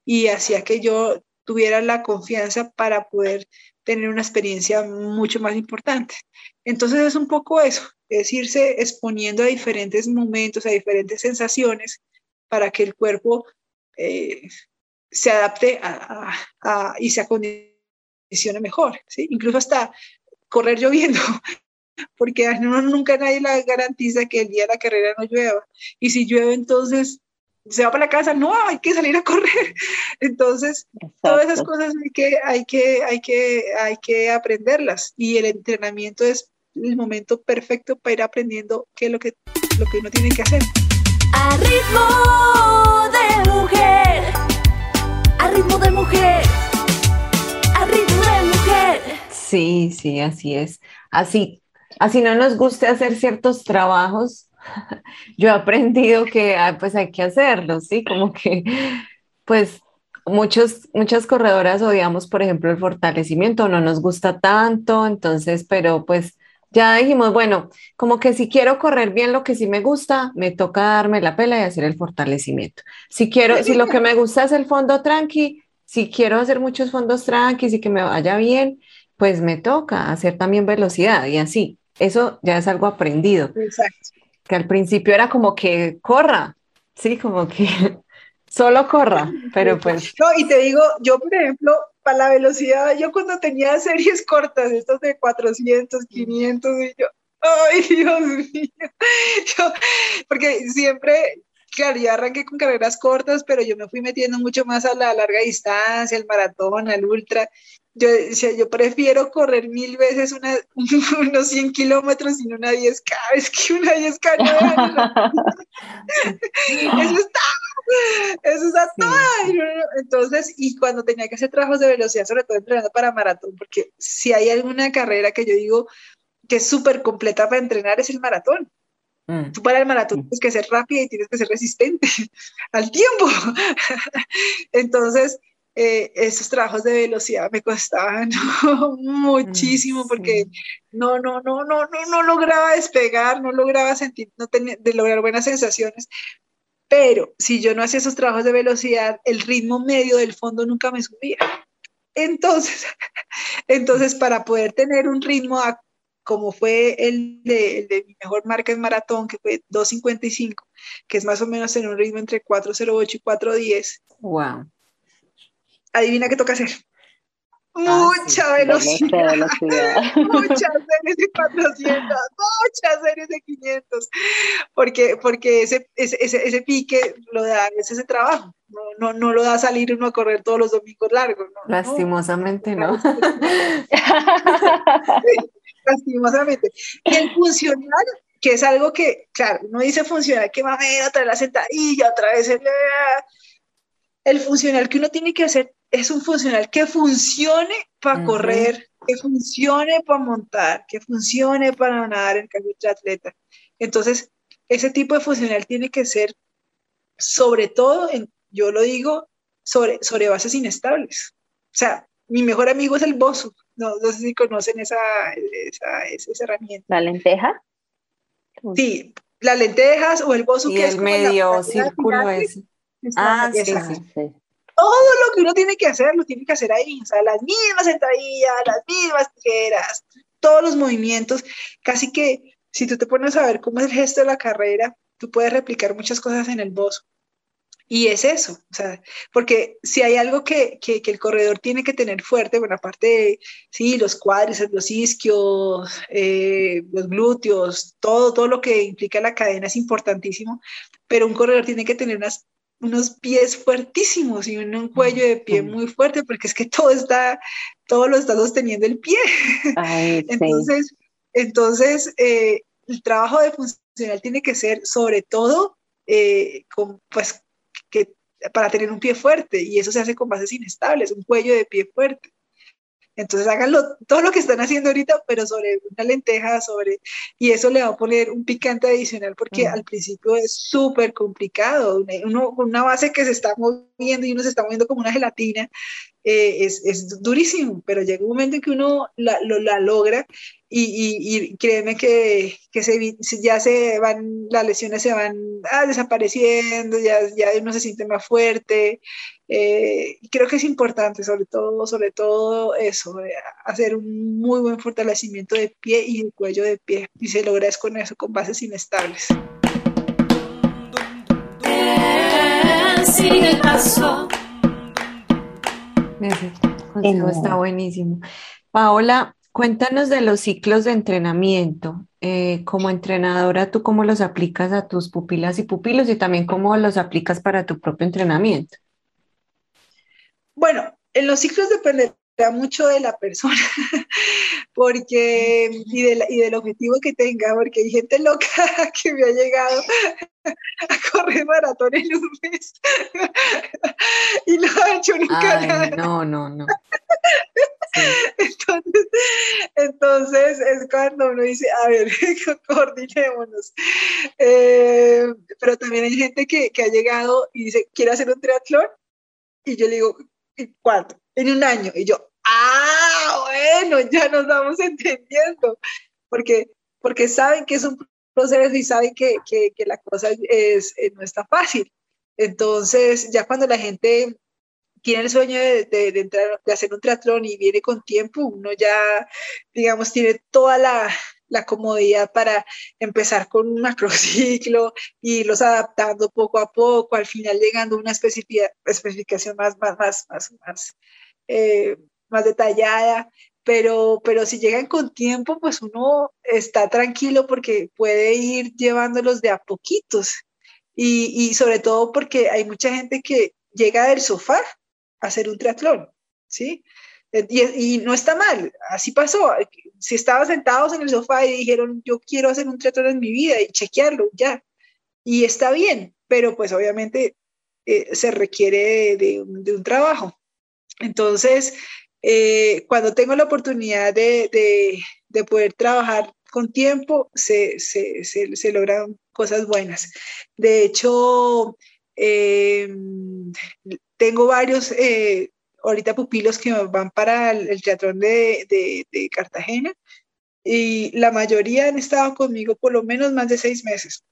y hacía que yo tuviera la confianza para poder tener una experiencia mucho más importante. Entonces es un poco eso, es irse exponiendo a diferentes momentos, a diferentes sensaciones para que el cuerpo eh, se adapte y se acondicione mejor, incluso hasta correr lloviendo porque nunca nadie la garantiza que el día de la carrera no llueva. Y si llueve, entonces se va para la casa, no, hay que salir a correr. Entonces, todas esas cosas hay que, hay, que, hay, que, hay que aprenderlas. Y el entrenamiento es el momento perfecto para ir aprendiendo qué es lo que, lo que uno tiene que hacer. A ritmo de mujer, a ritmo de mujer, a ritmo de mujer. Sí, sí, así es. Así así no nos guste hacer ciertos trabajos, yo he aprendido que ah, pues hay que hacerlos, ¿sí? Como que pues muchos, muchas corredoras odiamos, por ejemplo, el fortalecimiento, no nos gusta tanto, entonces, pero pues ya dijimos, bueno, como que si quiero correr bien lo que sí me gusta, me toca darme la pela y hacer el fortalecimiento. Si quiero, si lo que me gusta es el fondo tranqui, si quiero hacer muchos fondos tranqui y que me vaya bien, pues me toca hacer también velocidad y así. Eso ya es algo aprendido. Exacto. Que al principio era como que corra, sí, como que solo corra, pero pues... No, y te digo, yo por ejemplo, para la velocidad, yo cuando tenía series cortas, estos de 400, 500, y yo, ay Dios mío, yo, porque siempre, claro, yo arranqué con carreras cortas, pero yo me fui metiendo mucho más a la larga distancia, al maratón, al ultra, yo decía, yo prefiero correr mil veces una, unos 100 kilómetros sin una 10K, es que una 10K no Eso está, eso está todo. Entonces, y cuando tenía que hacer trabajos de velocidad, sobre todo entrenando para maratón, porque si hay alguna carrera que yo digo que es súper completa para entrenar, es el maratón. Mm. Tú para el maratón tienes que ser rápida y tienes que ser resistente al tiempo. Entonces, eh, esos trabajos de velocidad me costaban muchísimo mm, porque no, no, no, no, no, no lograba despegar, no lograba sentir, no tenía, de lograr buenas sensaciones. Pero si yo no hacía esos trabajos de velocidad, el ritmo medio del fondo nunca me subía. Entonces, entonces para poder tener un ritmo como fue el de, el de mi mejor marca en maratón, que fue 2.55, que es más o menos en un ritmo entre 4.08 y 4.10. Wow. Adivina qué toca hacer. Ah, Mucha velocidad, muchas series de 400, muchas series de 500, porque, porque ese, ese, ese, pique lo da, es ese trabajo, no, no, no, lo da salir uno a correr todos los domingos largos. No, Lastimosamente no. lastimosamente. Y el funcional, que es algo que, claro, uno dice funcional, que va a otra vez la sentadilla, otra vez el, el funcional que uno tiene que hacer es un funcional que funcione para correr, que funcione para montar, que funcione para nadar en caso de atleta. Entonces, ese tipo de funcional tiene que ser, sobre todo, en, yo lo digo, sobre, sobre bases inestables. O sea, mi mejor amigo es el bozo. No, no sé si conocen esa, esa, esa, herramienta. ¿La lenteja? Sí, las lentejas o el bozo. Y el medio círculo ese. Ah, sí, sí todo lo que uno tiene que hacer, lo tiene que hacer ahí, o sea, las mismas sentadillas, las mismas tijeras, todos los movimientos, casi que si tú te pones a ver cómo es el gesto de la carrera, tú puedes replicar muchas cosas en el bozo. Y es eso, o sea, porque si hay algo que, que, el corredor tiene que tener fuerte, bueno, aparte de, sí, los cuádriceps, los isquios, eh, los glúteos, todo, todo lo que implica la cadena es importantísimo, pero un corredor tiene que tener unas unos pies fuertísimos y un, cuello de pie muy fuerte, porque es que todo está, todo lo está sosteniendo el pie. entonces, entonces eh, el trabajo de funcional tiene que ser sobre todo eh, con, pues, que, para tener un pie fuerte, y eso se hace con bases inestables, un cuello de pie fuerte. Entonces háganlo todo lo que están haciendo ahorita, pero sobre una lenteja, sobre... Y eso le va a poner un picante adicional porque al principio es súper complicado. Uno, una base que se está moviendo y uno se está moviendo como una gelatina, eh, es, es, durísimo, pero llega un momento en que uno la, lo, la logra y, y, créeme que, que se, ya se van, las lesiones se van ah, desapareciendo, ya, ya uno se siente más fuerte. Eh, y creo que es importante, sobre todo, sobre todo eso, eh, hacer un muy buen fortalecimiento de pie y de cuello de pie. Y se logra es con eso, con bases inestables. Sigue el paso. Ese está buenísimo. Paola, cuéntanos de los ciclos de entrenamiento. Eh, como entrenadora, ¿tú cómo los aplicas a tus pupilas y pupilos y también cómo los aplicas para tu propio entrenamiento? Bueno, en los ciclos dependerá mucho de la persona, porque y, y, del objetivo que tenga, porque hay gente loca que me ha llegado a correr maratón en un mes y no ha hecho nunca nada. No, no, no. Entonces, entonces es cuando uno dice, a ver, coordinémonos. Eh, pero también hay gente que, que ha llegado y dice, quiere hacer un triatlón, y yo le digo, ¿cuánto? En un año. Y yo, ah, bueno, ya nos vamos entendiendo, porque, porque saben que es un proceso y saben que, que, que la cosa es, eh, no está fácil. Entonces, ya cuando la gente tiene el sueño de, de, entrar, de hacer un triatlón y viene con tiempo, uno ya, digamos, tiene toda la, la comodidad para empezar con un macrociclo y los adaptando poco a poco, al final llegando a una especificación más, más, más, más, más, eh, más detallada. Pero, pero si llegan con tiempo, pues uno está tranquilo porque puede ir llevándolos de a poquitos. Y, y sobre todo porque hay mucha gente que llega del sofá a hacer un triatlón, ¿sí? Y, no está mal, así pasó. Si estaban sentados en el sofá y dijeron, yo quiero hacer un triatlón en mi vida y chequearlo, ya. Y está bien, pero pues obviamente eh, se requiere de, un trabajo. Entonces, eh, cuando tengo la oportunidad de, poder trabajar con tiempo, se, se, logran cosas buenas. De hecho, eh, tengo varios ahorita pupilos que van para el, teatro de, de, Cartagena y la mayoría han estado conmigo por lo menos más de seis meses.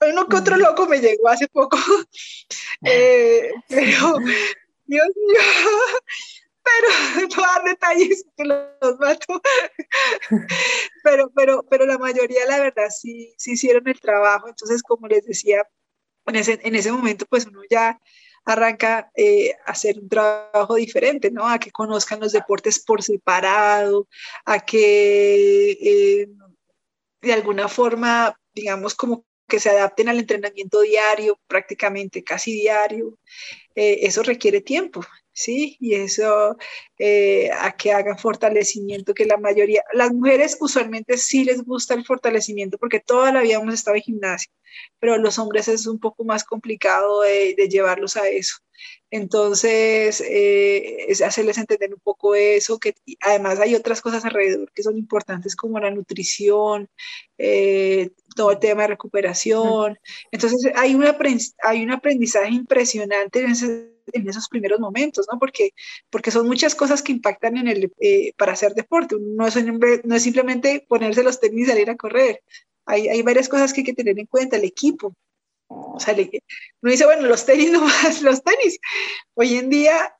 Uno que otro loco me llegó hace poco, eh, pero Dios mío, pero no dar detalles que los mato. pero, pero, pero la mayoría, la verdad, sí, sí hicieron el trabajo. Entonces, como les decía, en ese, en ese momento, pues uno ya arranca eh, a hacer un trabajo diferente, ¿no? A que conozcan los deportes por separado, a que eh, de alguna forma, digamos, como que se adapten al entrenamiento diario, prácticamente casi diario. Eh, eso requiere tiempo. ¿sí? Y eso eh, a que hagan fortalecimiento, que la mayoría, las mujeres usualmente sí les gusta el fortalecimiento porque toda la vida hemos estado en gimnasio, pero los hombres es un poco más complicado de, llevarlos a eso. Entonces, eh, es hacerles entender un poco eso, que además hay otras cosas alrededor que son importantes como la nutrición, eh, todo el tema de recuperación. Entonces, hay, una, hay un aprendizaje impresionante en ese en esos primeros momentos, ¿no? Porque, porque son muchas cosas que impactan en el, eh, para hacer deporte. No es, no es simplemente ponerse los tenis y salir a correr. Hay, hay varias cosas que hay que tener en cuenta, el equipo. O sea, uno dice, bueno, los tenis nomás, los tenis. Hoy en día,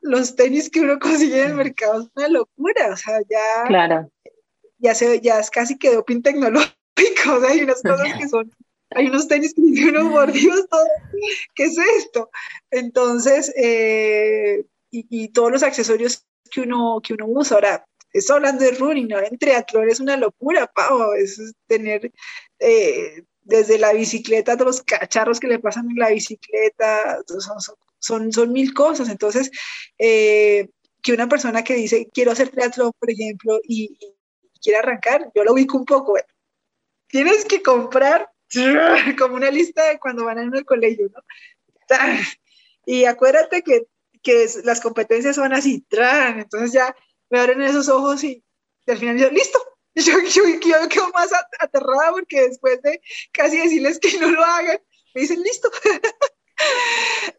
los tenis que uno consigue en el mercado es una locura. O sea, ya, claro. ya, se, ya es casi que doping tecnológico. O sea, hay unas cosas que son hay unos tenis que dicen unos mordidos, ¿qué es esto? Entonces, eh, y, todos los accesorios que uno, que uno usa. Ahora, estoy hablando de running, ¿no? En triatlón es una locura, Pau, es tener eh, desde la bicicleta, todos los cacharros que le pasan en la bicicleta, son, son, mil cosas. Entonces, eh, que una persona que dice, quiero hacer triatlón, por ejemplo, y, y quiere arrancar, yo lo ubico un poco, tienes que comprar como una lista de cuando van a ir al colegio, ¿no? Y acuérdate que, que las competencias son así, entonces ya me abren esos ojos y, al final yo, listo, yo, quedo más aterrada porque después de casi decirles que no lo hagan, me dicen, listo.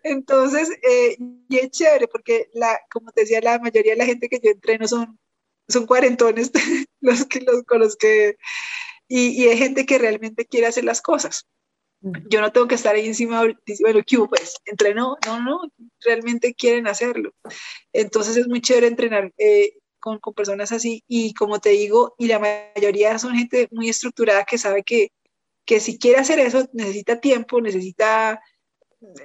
Entonces, eh, y es chévere porque, la, como te decía, la mayoría de la gente que yo entreno son, son cuarentones los que, los, con los que y, y hay gente que realmente quiere hacer las cosas. Yo no tengo que estar ahí encima, bueno, ¿qué Pues entrenó, no, no, realmente quieren hacerlo. Entonces es muy chévere entrenar eh, con, con, personas así y como te digo, y la mayoría son gente muy estructurada que sabe que, que si quiere hacer eso necesita tiempo, necesita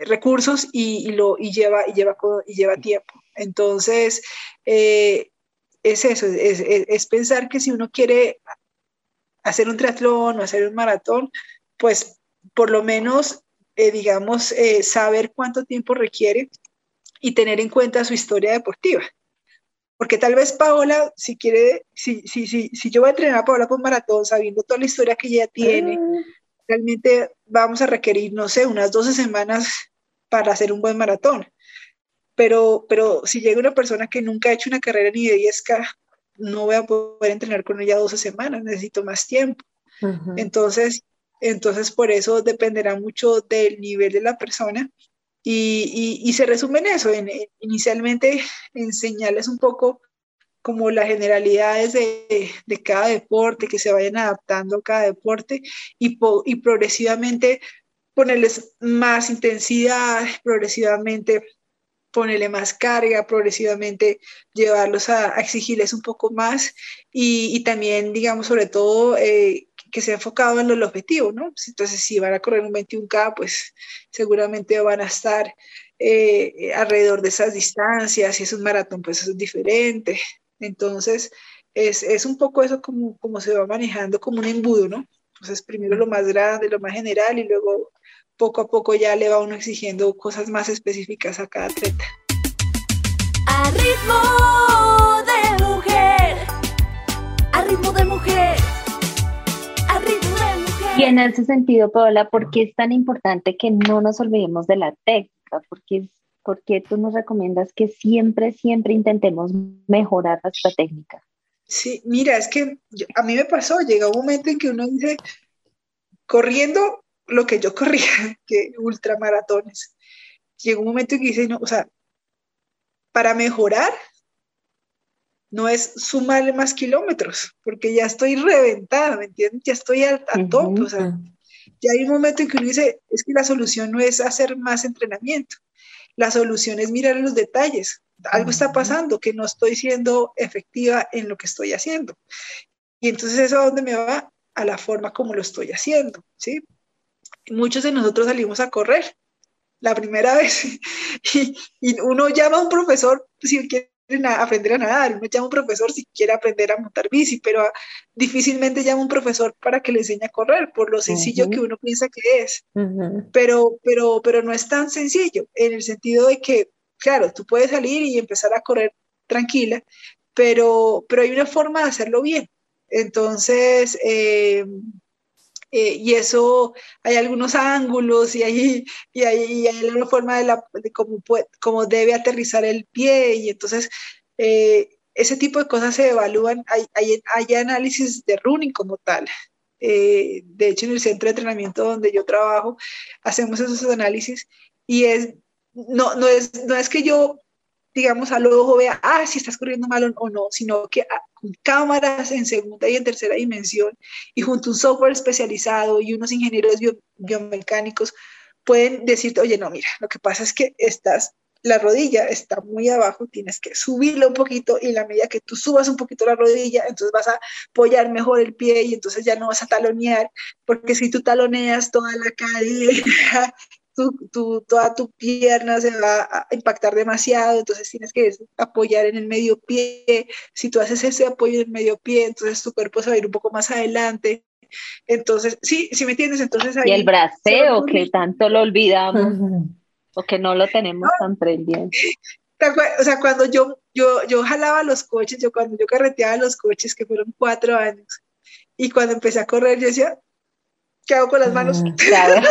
recursos y, y lo, y lleva, y, lleva, y lleva tiempo. Entonces, eh, es eso, es, es, es, pensar que si uno quiere hacer un triatlón o hacer un maratón, pues por lo menos, eh, digamos, eh, saber cuánto tiempo requiere y tener en cuenta su historia deportiva. Porque tal vez Paola, si quiere, si, si, si, si yo voy a entrenar a Paola por maratón, sabiendo toda la historia que ella tiene, ah. realmente vamos a requerir, no sé, unas 12 semanas para hacer un buen maratón. Pero, pero si llega una persona que nunca ha hecho una carrera ni de 10K, no voy a poder entrenar con ella 12 semanas, necesito más tiempo. Entonces, entonces, por eso dependerá mucho del nivel de la persona. Y, y, se resume en eso, en, inicialmente enseñarles un poco como las generalidades de, de, cada deporte, que se vayan adaptando a cada deporte y, y progresivamente ponerles más intensidad, progresivamente ponerle más carga, progresivamente llevarlos a, exigirles un poco más y, también, digamos, sobre todo, eh, que se ha enfocado en el objetivo, ¿no? Entonces, si van a correr un 21K, pues seguramente van a estar eh, alrededor de esas distancias, si es un maratón, pues eso es diferente. Entonces, es, es un poco eso como, como se va manejando como un embudo, ¿no? Entonces, primero lo más grande, lo más general y luego poco a poco ya le va uno exigiendo cosas más específicas a cada atleta. A ritmo de mujer, a ritmo de mujer, a ritmo de mujer. Y en ese sentido, Paola, ¿por qué es tan importante que no nos olvidemos de la técnica? ¿Por qué, por qué tú nos recomiendas que siempre, siempre intentemos mejorar nuestra técnica? Sí, mira, es que a mí me pasó, llega un momento en que uno dice, corriendo lo que yo corría, que ultramaratones, llegó un momento en que dice, no, o sea, para mejorar no es sumarle más kilómetros, porque ya estoy reventada, ¿me entiendes? Ya estoy a, tope, o sea, ya hay un momento en que uno dice, es que la solución no es hacer más entrenamiento. la solución es mirar los detalles. Algo está pasando, que no estoy siendo efectiva en lo que estoy haciendo. Y entonces eso a dónde me va? A la forma como lo estoy haciendo, ¿sí? Muchos de nosotros salimos a correr la primera vez y, y uno llama a un profesor si quiere aprender a nadar, uno llama a un profesor si quiere aprender a montar bici, pero difícilmente llama a un profesor para que le enseñe a correr, por lo sencillo que uno piensa que es. pero, pero, pero no es tan sencillo, en el sentido de que, claro, tú puedes salir y empezar a correr tranquila, pero, pero hay una forma de hacerlo bien. Entonces, eh, eh, y eso hay algunos ángulos y hay, y hay, hay una forma de, la, de cómo, cómo, debe aterrizar el pie y entonces eh, ese tipo de cosas se evalúan, hay, hay, hay análisis de running como tal. Eh, de hecho, en el centro de entrenamiento donde yo trabajo, hacemos esos análisis y es, no, no, es, no es que yo digamos, al ojo vea, ah, si estás corriendo mal o no, sino que ah, con cámaras en segunda y en tercera dimensión y junto a un software especializado y unos ingenieros biomecánicos pueden decirte, oye, no, mira, lo que pasa es que estás, la rodilla está muy abajo, tienes que subirla un poquito y la medida que tú subas un poquito la rodilla, entonces vas a apoyar mejor el pie y entonces ya no vas a talonear, porque si tú taloneas toda la cadera tu, toda tu pierna se va a impactar demasiado, entonces tienes que apoyar en el medio pie. Si tú haces ese apoyo en el medio pie, entonces tu cuerpo se va a ir un poco más adelante. Entonces, sí, sí me entiendes, entonces ahí... Y el braceo, que tanto lo olvidamos, o que no lo tenemos tan pendiente. O sea, cuando yo, yo, yo jalaba los coches, yo cuando yo carreteaba los coches, que fueron cuatro años, y cuando empecé a correr, yo decía, ¿Qué hago con las manos? Mm, claro.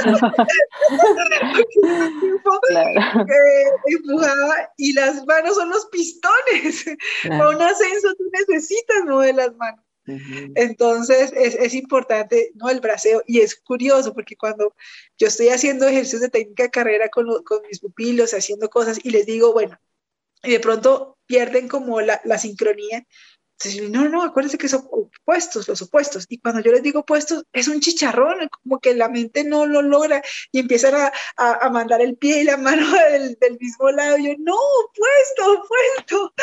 empujaba y las manos son los pistones. Para un ascenso tú necesitas mover las manos. Entonces es, es, importante ¿no? el braceo y es curioso porque cuando yo estoy haciendo ejercicios de técnica de carrera con, con mis pupilos, haciendo cosas y les digo, bueno, y de pronto pierden como la, la sincronía, no, no, acuérdense que son opuestos, los opuestos. Y cuando yo les digo opuestos, es un chicharrón, como que la mente no lo logra y empiezan a, a, mandar el pie y la mano del, del, mismo lado. Y yo, no, opuesto, opuesto.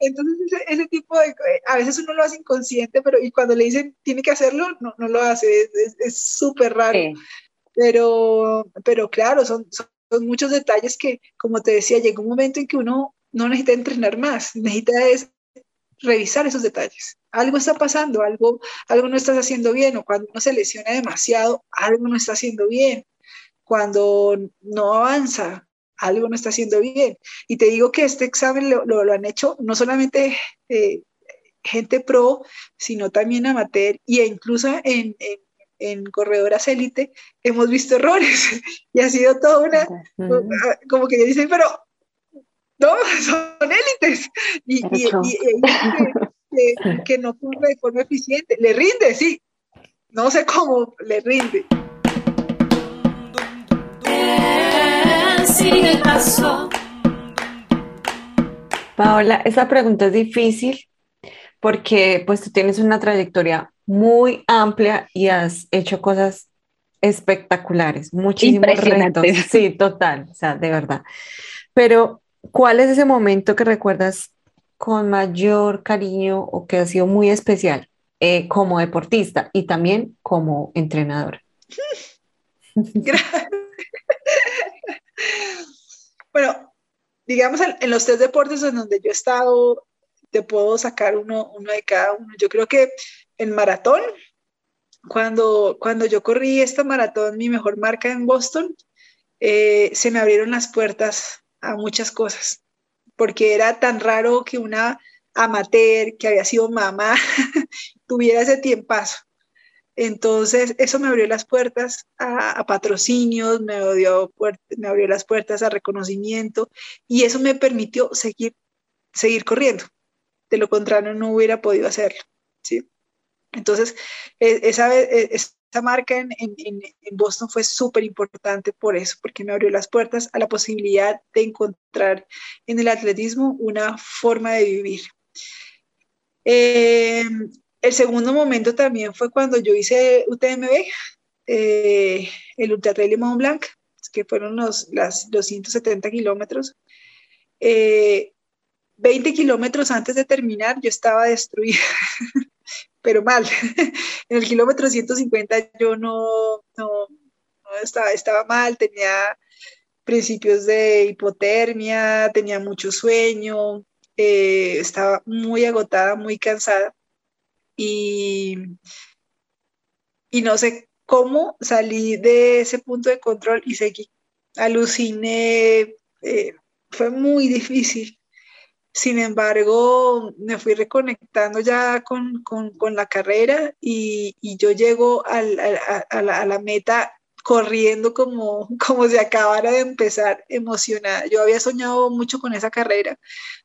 Entonces, ese, tipo de, a veces uno lo hace inconsciente, pero y cuando le dicen tiene que hacerlo, no, no lo hace, es súper raro. Pero, pero claro, son, son, muchos detalles que, como te decía, llega un momento en que uno no necesita entrenar más, necesita es revisar esos detalles. Algo está pasando, algo, algo no estás haciendo bien, o cuando uno se lesiona demasiado, algo no está haciendo bien. Cuando no avanza, algo no está haciendo bien. Y te digo que este examen lo, lo, han hecho no solamente eh, gente pro, sino también amateur, e incluso en, en, en corredoras élite hemos visto errores y ha sido toda una, como que dicen, pero no, son élites. Y, y, y, que, no corre de forma eficiente. Le rinde, sí. No sé cómo le rinde. Paola, esa pregunta es difícil porque pues tú tienes una trayectoria muy amplia y has hecho cosas espectaculares, muchísimos retos. Sí, total, o sea, de verdad. Pero ¿Cuál es ese momento que recuerdas con mayor cariño o que ha sido muy especial eh, como deportista y también como entrenadora? bueno, digamos en, los tres deportes en donde yo he estado, te puedo sacar uno, uno de cada uno. Yo creo que en maratón, cuando, cuando yo corrí esta maratón, mi mejor marca en Boston, eh, se me abrieron las puertas a muchas cosas, porque era tan raro que una amateur que había sido mamá tuviera ese tiempazo. Entonces, eso me abrió las puertas a, patrocinios, me abrió, me abrió las puertas a reconocimiento y eso me permitió seguir, seguir corriendo. De lo contrario, no hubiera podido hacerlo. ¿sí? Entonces, e, esa, e, esa marca en, en, en Boston fue súper importante por eso, porque me abrió las puertas a la posibilidad de encontrar en el atletismo una forma de vivir. Eh, el segundo momento también fue cuando yo hice UTMB, eh, el Ultra Trail de Mont Blanc. que fueron los, las, 270 kilómetros. 20 eh, kilómetros antes de terminar yo estaba destruida, pero mal. en el kilómetro 150 yo no, no, estaba, estaba mal, tenía principios de hipotermia, tenía mucho sueño, eh, estaba muy agotada, muy cansada y, y no sé cómo salí de ese punto de control y seguí. Aluciné, eh, fue muy difícil. Sin embargo, me fui reconectando ya con, la carrera y, yo llego a, la, meta corriendo como, como si acabara de empezar emocionada. Yo había soñado mucho con esa carrera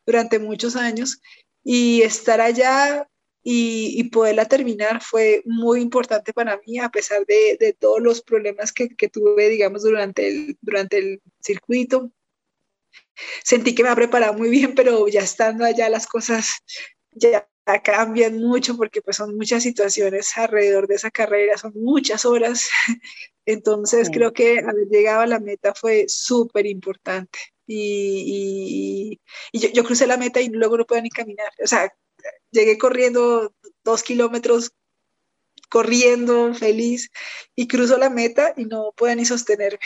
durante muchos años y estar allá y, poderla terminar fue muy importante para mí a pesar de, todos los problemas que, tuve, digamos, durante el, durante el circuito. Sentí que me ha preparado muy bien, pero ya estando allá las cosas ya cambian mucho porque pues son muchas situaciones alrededor de esa carrera, son muchas horas. Entonces creo que haber llegado a la meta fue súper importante. Y, yo, crucé la meta y luego no pude ni caminar. O sea, llegué corriendo dos kilómetros, corriendo, feliz, y cruzo la meta y no pude ni sostenerme.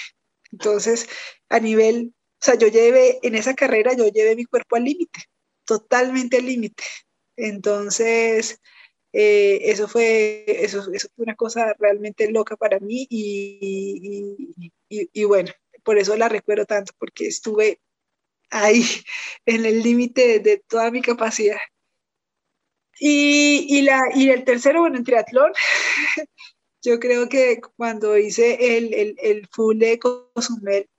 Entonces, a nivel, o sea, yo llevé, en esa carrera yo llevé mi cuerpo al límite, totalmente al límite. Entonces, eh, eso, fue, eso, eso, fue una cosa realmente loca para mí y, y, bueno, por eso la recuerdo tanto, porque estuve ahí en el límite de, toda mi capacidad. Y, la, y el tercero, bueno, en triatlón, yo creo que cuando hice el, el, el full de Cozumel,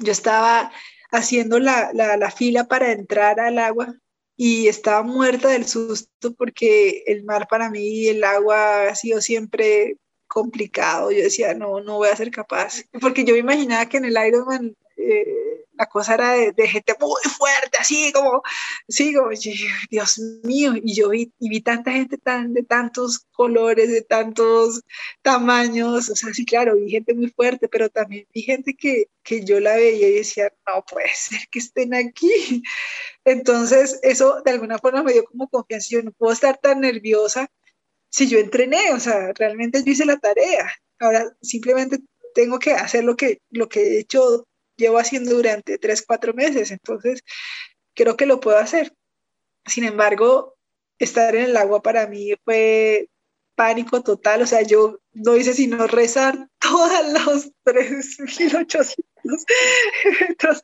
yo estaba haciendo la, la, la, fila para entrar al agua y estaba muerta del susto porque el mar para mí, el agua ha sido siempre complicado. Yo decía, no, no voy a ser capaz. Porque yo me imaginaba que en el Ironman eh, la cosa era de, gente muy fuerte, así como, sí, Dios mío, y yo vi, vi tanta gente tan, de tantos colores, de tantos tamaños, o sea, sí, claro, vi gente muy fuerte, pero también vi gente que, que yo la veía y decía, no puede ser que estén aquí. Entonces, eso de alguna forma me dio como confianza, yo no puedo estar tan nerviosa si yo entrené, o sea, realmente yo hice la tarea. Ahora simplemente tengo que hacer lo que, lo que he hecho llevo haciendo durante tres, cuatro meses, entonces creo que lo puedo hacer. Sin embargo, estar en el agua para mí fue pánico total, o sea, yo no hice sino rezar todos los 3.800 metros.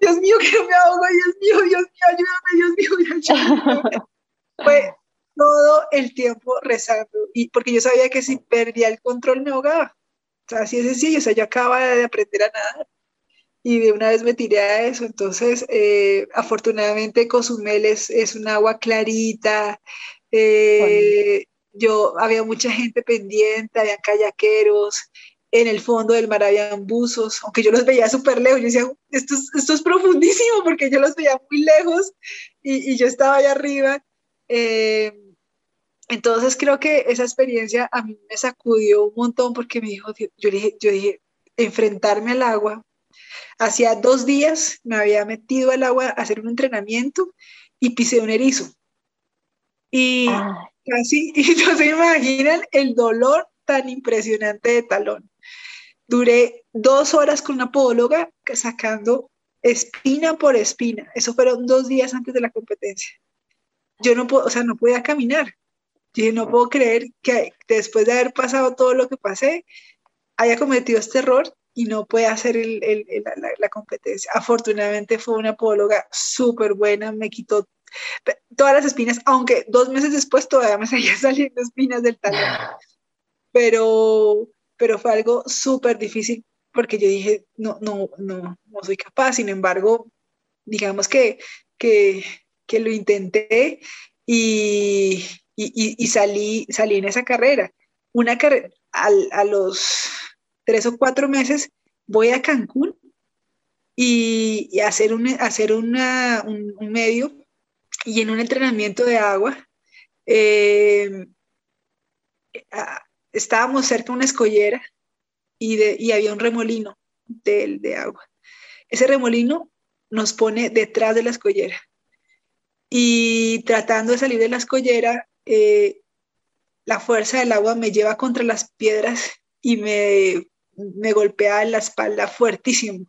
Dios mío, que me ahogo, Dios mío, Dios mío, ayúdame, Dios mío, ayúdame. Fue todo el tiempo rezando, y porque yo sabía que si perdía el control me ahogaba. O sea, así es sencillo, o sea, yo acababa de aprender a nadar y de una vez me tiré a eso. Entonces, eh, afortunadamente Cozumel es, es, un agua clarita. Eh, yo había mucha gente pendiente, había kayakeros, en el fondo del mar habían buzos, aunque yo los veía súper lejos, yo decía, esto es, esto es profundísimo porque yo los veía muy lejos y, y yo estaba allá arriba. Eh, entonces creo que esa experiencia a mí me sacudió un montón porque me dijo, yo dije, yo dije, enfrentarme al agua Hacía dos días me había metido al agua a hacer un entrenamiento y pisé un erizo. Y casi, y no se imaginan el dolor tan impresionante de talón. Duré dos horas con una podóloga sacando espina por espina. Eso fueron dos días antes de la competencia. Yo no puedo, o sea, no podía caminar. Yo no puedo creer que después de haber pasado todo lo que pasé, haya cometido este error y no puede hacer la, competencia. Afortunadamente fue una podóloga súper buena, me quitó todas las espinas, aunque dos meses después todavía me seguían saliendo espinas del talón. Pero, pero fue algo súper difícil porque yo dije, no, no, no, no soy capaz. Sin embargo, digamos que, que, que lo intenté y, y, y, salí, salí en esa carrera. Una carrera, a los tres o cuatro meses, voy a Cancún y, hacer, un, hacer un, medio y en un entrenamiento de agua. Eh, estábamos cerca de una escollera y, de, y había un remolino. de, de agua. Ese remolino nos pone detrás de la escollera. Y tratando de salir de la escollera, eh, la fuerza del agua me lleva contra las piedras y me, me golpea en la espalda fuertísimo.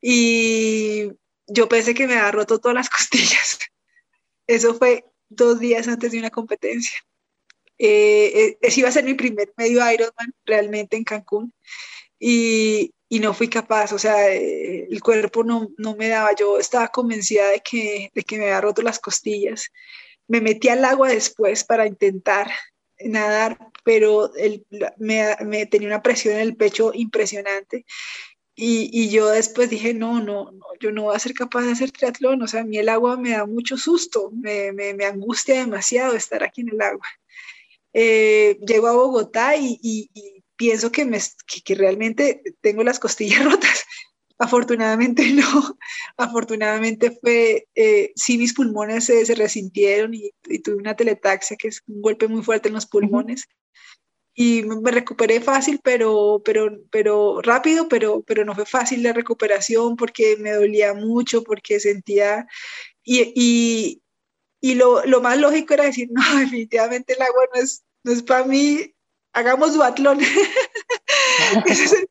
Y yo pensé que me había roto todas las costillas. Eso fue dos días antes de una competencia. Eh, ese iba a ser mi primer medio Ironman realmente en Cancún y, y no fui capaz, o sea, eh, el cuerpo no, no, me daba, yo estaba convencida de que, de que me había roto las costillas. Me metí al agua después para intentar nadar, pero el, me, tenía una presión en el pecho impresionante. Y, y, yo después dije, no, no, no, yo no voy a ser capaz de hacer triatlón, o sea, a mí el agua me da mucho susto, me, me, angustia demasiado estar aquí en el agua. Eh, llego a Bogotá y, y, pienso que, me, que, realmente tengo las costillas rotas. Afortunadamente no, afortunadamente fue, eh, sí mis pulmones se, se resintieron y, y, tuve una teletaxia, que es un golpe muy fuerte en los pulmones. Y me recuperé fácil, pero, pero, pero rápido, pero, pero no fue fácil la recuperación porque me dolía mucho, porque sentía, y, y, y lo, lo, más lógico era decir, no, definitivamente el agua no es, no es para mí, hagamos duatlón. Ese es el,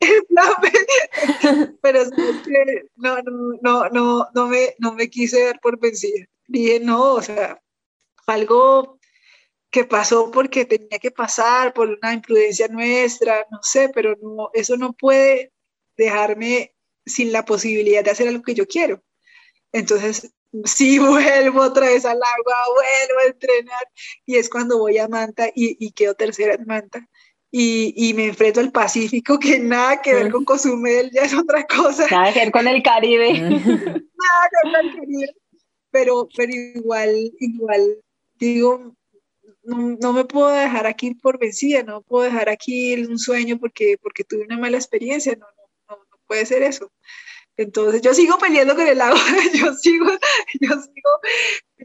el plan. Pero no, no, no, no, no, me, no me quise dar por vencida. Dije, no, o sea, algo que pasó porque tenía que pasar, por una imprudencia nuestra, no sé, pero no, eso no puede dejarme sin la posibilidad de hacer algo que yo quiero. Entonces, sí vuelvo otra vez al agua, vuelvo a entrenar y es cuando voy a Manta y, y quedo tercera en Manta. Y, y, me enfrento al Pacífico, que nada que ver con Cozumel, ya es otra cosa. Nada que ver con el Caribe. nada que ver con el Caribe. Pero, pero igual, igual, digo, no, no, me puedo dejar aquí por vencida, no puedo dejar aquí un sueño porque, porque tuve una mala experiencia, no, no, no puede ser eso. Entonces yo sigo peleando con el agua, yo sigo, yo sigo,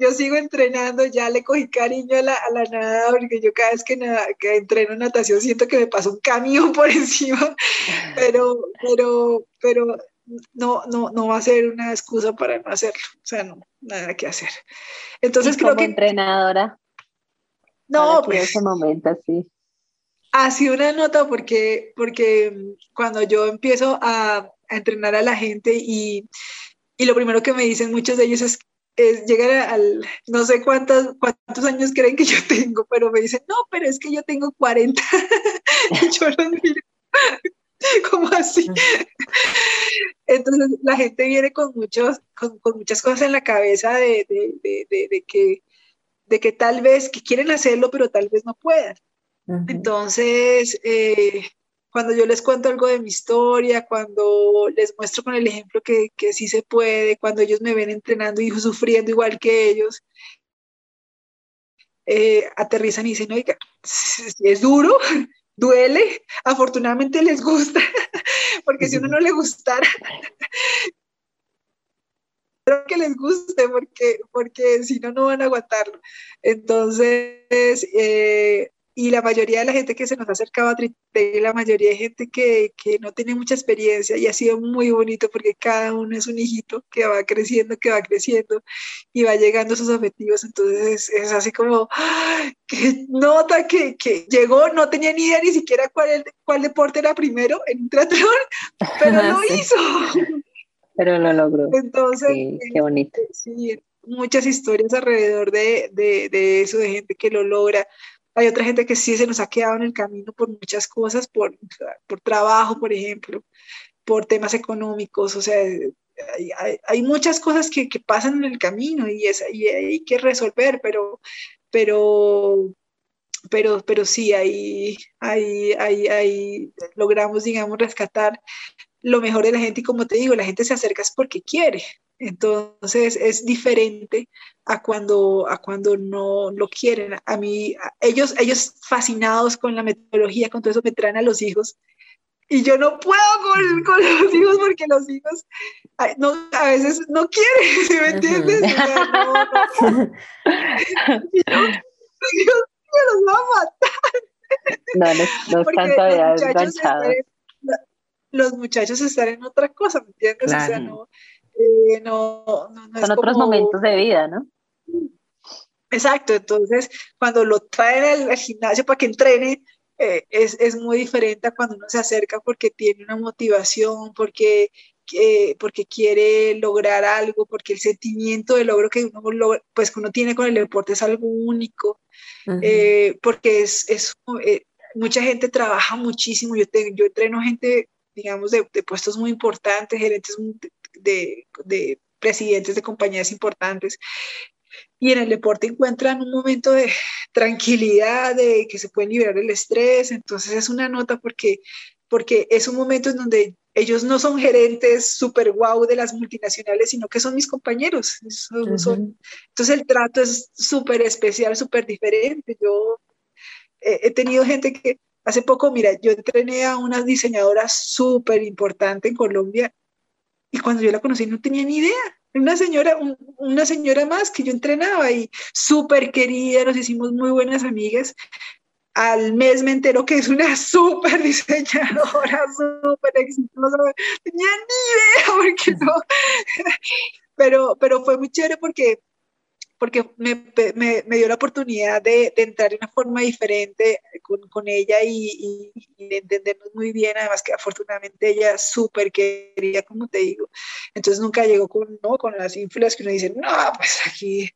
yo sigo entrenando, ya le cogí cariño a la, a la nada, porque yo cada vez que, nada, que entreno natación siento que me pasa un camión por encima, pero, pero, pero no, no, no va a ser una excusa para no hacerlo, o sea, no, nada que hacer. Entonces creo que... entrenadora. No, pues... ese momento, sí. Ha sido una nota porque, porque cuando yo empiezo a, a entrenar a la gente y, y, lo primero que me dicen muchos de ellos es, es llegar al, no sé cuántos, cuántos años creen que yo tengo, pero me dicen, no, pero es que yo tengo 40. y yo los miro. ¿Cómo así? Entonces la gente viene con, muchos, con, con muchas cosas en la cabeza de, de, de, de, que, de que tal vez que quieren hacerlo, pero tal vez no puedan. Entonces, eh, cuando yo les cuento algo de mi historia, cuando les muestro con el ejemplo que, que sí se puede, cuando ellos me ven entrenando y sufriendo igual que ellos, eh, aterrizan y dicen, oiga, es duro, duele, afortunadamente les gusta, porque si uno no le gustara, creo que les guste, porque, porque si no, no van a aguantarlo. Entonces, eh, y la mayoría de la gente que se nos ha acercado a Trite, la mayoría de gente que, que, no tiene mucha experiencia y ha sido muy bonito porque cada uno es un hijito que va creciendo, que va creciendo y va llegando a sus objetivos. Entonces es así como, ¡ay! que nota que, que, llegó, no tenía ni idea ni siquiera cuál, cuál deporte era primero en un triatlón, pero lo sí. hizo. Pero lo logró. Entonces, sí, qué bonito. Sí, muchas historias alrededor de, de, de eso, de gente que lo logra hay otra gente que sí se nos ha quedado en el camino por muchas cosas, por, por trabajo, por ejemplo, por temas económicos, o sea, hay, hay, hay muchas cosas que, que, pasan en el camino y, es, y hay que resolver, pero, pero, pero, pero sí, ahí, ahí, ahí, ahí logramos, digamos, rescatar lo mejor de la gente y como te digo, la gente se acerca es porque quiere, entonces es diferente a cuando, a cuando no lo quieren. A mí, a ellos, ellos fascinados con la metodología, con todo eso, me traen a los hijos. Y yo no puedo con, con los hijos porque los hijos a, no, a veces no quieren, ¿sí ¿me entiendes? O sea, no, no. Dios los va a matar. No, no, no es tanto de enganchado los muchachos están en otra cosa, ¿me entiendes? O sea, no, eh, no, no, Son otros momentos de vida, ¿no? Exacto, entonces cuando lo traen al, gimnasio para que entrene, eh, es, es, muy diferente a cuando uno se acerca porque tiene una motivación, porque, porque quiere lograr algo, porque el sentimiento de logro que uno, pues, que uno tiene con el deporte es algo único, eh, porque es, es eh, mucha gente trabaja muchísimo, yo, yo entreno gente, digamos, de, de puestos muy importantes, gerentes de, de presidentes de compañías importantes, y en el deporte encuentran un momento de tranquilidad, de que se pueden liberar el estrés, entonces es una nota porque, porque es un momento en donde ellos no son gerentes super guau de las multinacionales, sino que son mis compañeros. entonces el trato es súper especial, súper diferente. Yo he tenido gente que hace poco, mira, yo entrené a una diseñadora súper importante en Colombia y cuando yo la conocí no tenía ni idea una señora, una señora más que yo entrenaba y súper querida, nos hicimos muy buenas amigas. Al mes me enteró que es una súper diseñadora, súper exitosa. Tenía ni idea, porque no. Pero, pero fue muy chévere porque porque me, me, me, dio la oportunidad de, de, entrar de una forma diferente con, con ella y, y, de entendernos muy bien, además que afortunadamente ella súper quería, como te digo, entonces nunca llegó con, ¿no? con las influencias que uno dice, no, pues aquí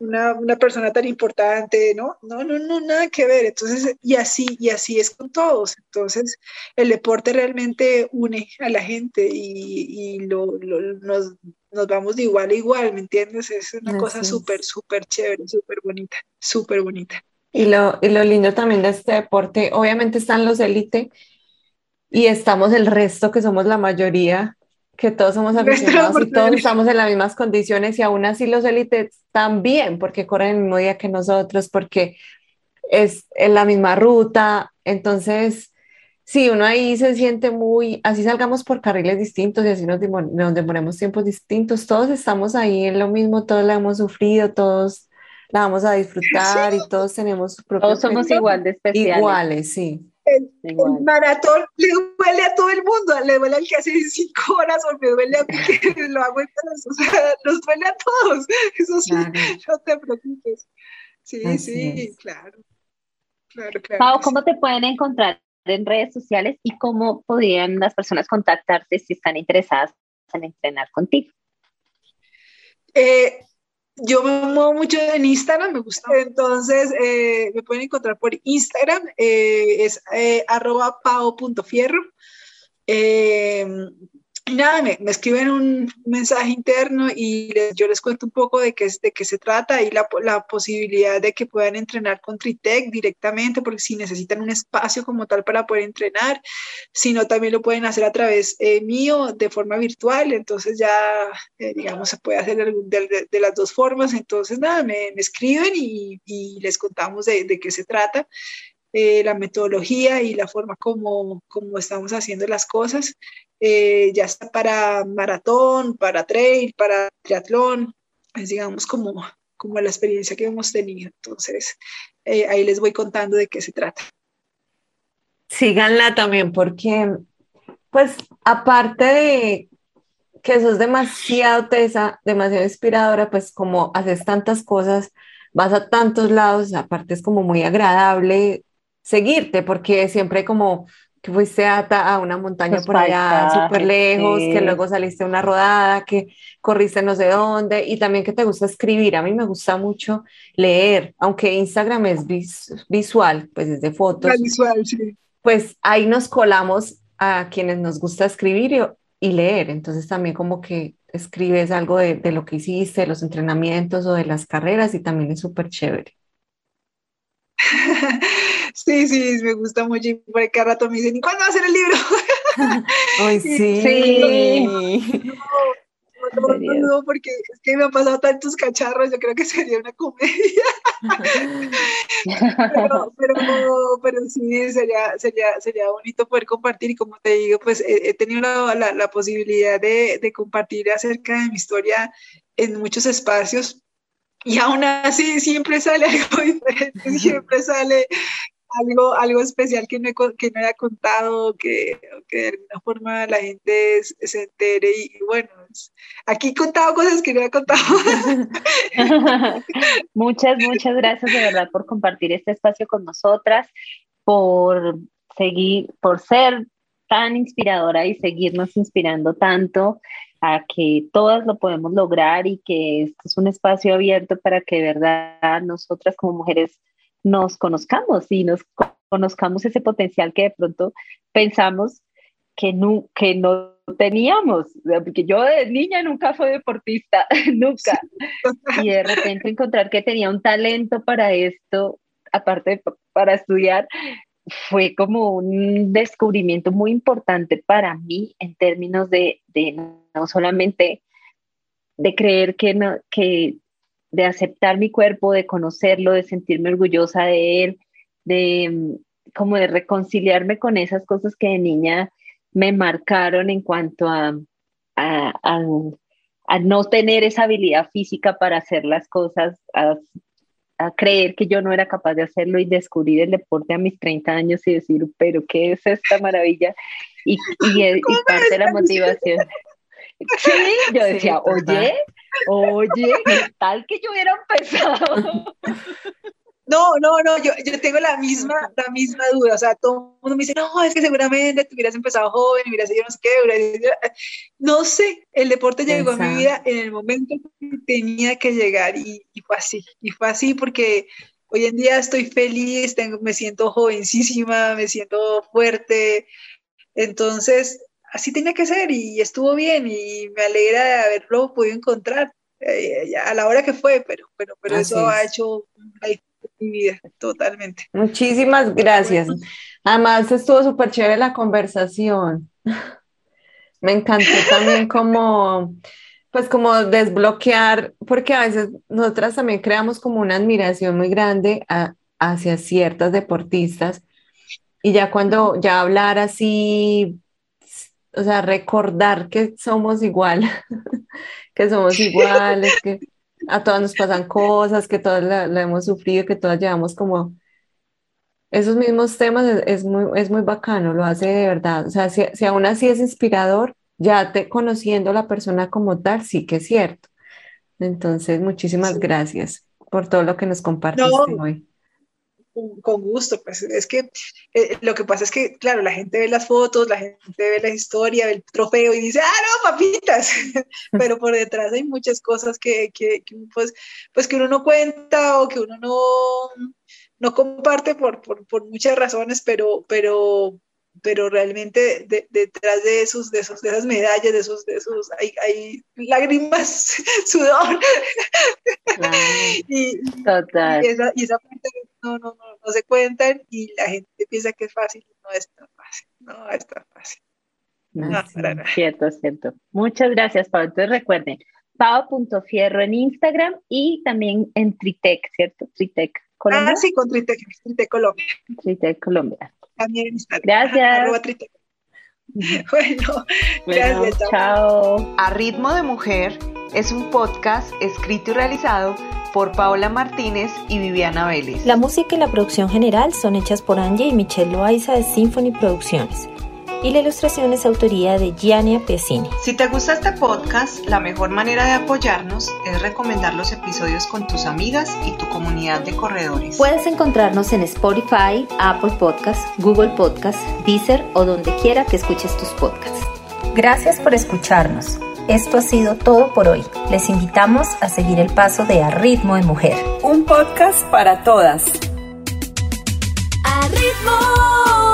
una, una, persona tan importante, ¿no? No, no, no, nada que ver. Entonces, y así, y así es con todos. Entonces, el deporte realmente une a la gente y, y lo, lo, nos, nos vamos de igual a igual, ¿me entiendes? Es una cosa súper, súper chévere, súper bonita, súper bonita. Y lo, y lo lindo también de este deporte, obviamente están los élite y estamos el resto que somos la mayoría, que todos somos aficionados y todos estamos en las mismas condiciones y aún así los élites también, porque corren el mismo día que nosotros, porque es en la misma ruta, entonces Sí, uno ahí se siente muy, así salgamos por carriles distintos y así nos, nos demoremos tiempos distintos, todos estamos ahí en lo mismo, todos la hemos sufrido, todos la vamos a disfrutar y todos tenemos su propio Todos somos igual de especiales. Iguales, sí. El, maratón le duele a todo el mundo, le duele al que hace cinco horas o me duele a mí que lo hago en o sea, nos duele a todos, eso sí, no te preocupes. Sí, sí, claro. Claro, claro. Pau, ¿cómo te pueden encontrar en redes sociales y cómo podrían las personas contactarte si están interesadas en entrenar contigo. Eh, yo me muevo mucho en Instagram, me gusta. Entonces, eh, me pueden encontrar por Instagram, eh, es arroba pao.fierro nada, me, me, escriben un mensaje interno y yo les cuento un poco de qué, de qué se trata y la, la, posibilidad de que puedan entrenar con Tritec directamente, porque si necesitan un espacio como tal para poder entrenar, sino también lo pueden hacer a través eh, mío de forma virtual, entonces ya, eh, digamos, se puede hacer de, de, las dos formas, entonces nada, me, me escriben y, y, les contamos de, de qué se trata. Eh, la metodología y la forma como, como estamos haciendo las cosas. Eh, ya está para maratón, para trail, para triatlón, es digamos como, como la experiencia que hemos tenido. Entonces, eh, ahí les voy contando de qué se trata. Síganla también porque, pues, aparte de que sos demasiado tesa, demasiado inspiradora, pues como haces tantas cosas, vas a tantos lados, aparte es como muy agradable seguirte, porque siempre como que fuiste a, a una montaña por allá súper lejos, que luego saliste a una rodada, que corriste no sé dónde, y también que te gusta escribir. A mí me gusta mucho leer, aunque Instagram es visual, pues es de fotos. Visual, sí. Pues ahí nos colamos a quienes nos gusta escribir y, leer. Entonces también como que escribes algo de, de, lo que hiciste, de los entrenamientos o de las carreras y también es súper chévere. Sí, sí, me gusta mucho. Y por cada rato me dicen, ¿y cuándo va a ser el libro? Ay, sí. sí. No, no, no, porque es que me han pasado tantos cacharros, yo creo que sería una comedia. pero, pero, pero, sí, sería, sería, sería bonito poder compartir y como te digo, pues he, he tenido la, la, la posibilidad de, de, compartir acerca de mi historia en muchos espacios y aún así siempre sale algo diferente, siempre sale algo, algo especial que no, he, que no haya contado, que, que de alguna forma la gente se entere. Y, bueno, aquí he contado cosas que no he contado. muchas, muchas gracias de verdad por compartir este espacio con nosotras, por seguir, por ser tan inspiradora y seguirnos inspirando tanto a que todas lo podemos lograr y que esto es un espacio abierto para que de verdad nosotras como mujeres nos conozcamos y nos conozcamos ese potencial que de pronto pensamos que no, que no teníamos, porque yo de niña nunca fui deportista, nunca. Y de repente encontrar que tenía un talento para esto, aparte para estudiar, fue como un descubrimiento muy importante para mí en términos de, no solamente de creer que, no, que de aceptar mi cuerpo, de conocerlo, de sentirme orgullosa de él, de mm, como de reconciliarme con esas cosas que de niña me marcaron en cuanto a, a, no tener esa habilidad física para hacer las cosas, creer que yo no era capaz de hacerlo y descubrir el deporte a mis 30 años y decir, pero ¿qué es esta maravilla? Y, y, y parte de la motivación. Sí, yo decía, oye, oye, tal que yo hubiera empezado? No, no, no, yo, yo tengo la misma, la misma duda, o sea, todo el mundo me dice, no, es que seguramente tú hubieras empezado joven, hubieras yo no sé qué, no sé, el deporte llegó a mi vida en el momento que tenía que llegar y, y, fue así, y fue así porque hoy en día estoy feliz, tengo, me siento jovencísima, me siento fuerte, entonces así tenía que ser y estuvo bien y me alegra de haberlo podido encontrar eh, a la hora que fue, pero, pero, pero eso ha hecho mi vida totalmente. Muchísimas gracias. Además estuvo súper chévere la conversación. Me encantó también como, pues como desbloquear, porque a veces nosotras también creamos como una admiración muy grande hacia ciertas deportistas y ya cuando ya hablar así o sea, recordar que somos igual, que somos iguales, que a todas nos pasan cosas, que todas la, hemos sufrido, que todas llevamos como esos mismos temas, es, muy, es muy bacano, lo hace de verdad. O sea, si, si aún así es inspirador, ya te conociendo la persona como tal, sí que es cierto. Entonces, muchísimas gracias por todo lo que nos compartiste hoy con gusto, pues es que eh, lo que pasa es que, claro, la gente ve las fotos, la gente ve la historia, ve el trofeo y dice, ah, no, papitas, pero por detrás hay muchas cosas que, que, pues, pues que uno no cuenta o que uno no, no comparte por, por, por muchas razones, pero, pero, pero realmente detrás de esos, de esos, de esas medallas, de esos, de esos, hay, hay lágrimas, sudor. y, Total. Y esa, y esa parte no, no, no, no se cuentan y la gente piensa que es fácil, no es tan fácil, no es tan fácil. No, Cierto, cierto. Muchas gracias, Pau. Entonces recuerden, pau.fierro en Instagram y también en Tritec, ¿cierto? Tritec Colombia. Ah, sí, con Tritec, Tritec Colombia. Tritec Colombia. También en Instagram. Gracias. Tritec. Bueno, gracias. chao. A Ritmo de Mujer es un podcast escrito y realizado por Paola Martínez y Viviana Vélez. La música y la producción general son hechas por Angie y Michelle Loaiza de Symphony Producciones. Y la ilustración es autoría de Giannia Piacini. Si te gusta este podcast, la mejor manera de apoyarnos es recomendar los episodios con tus amigas y tu comunidad de corredores. Puedes encontrarnos en Spotify, Apple Podcasts, Google Podcasts, Deezer o donde quiera que escuches tus podcasts. Gracias por escucharnos. Esto ha sido todo por hoy. Les invitamos a seguir el paso de A Ritmo de Mujer. Un podcast para todas. A Ritmo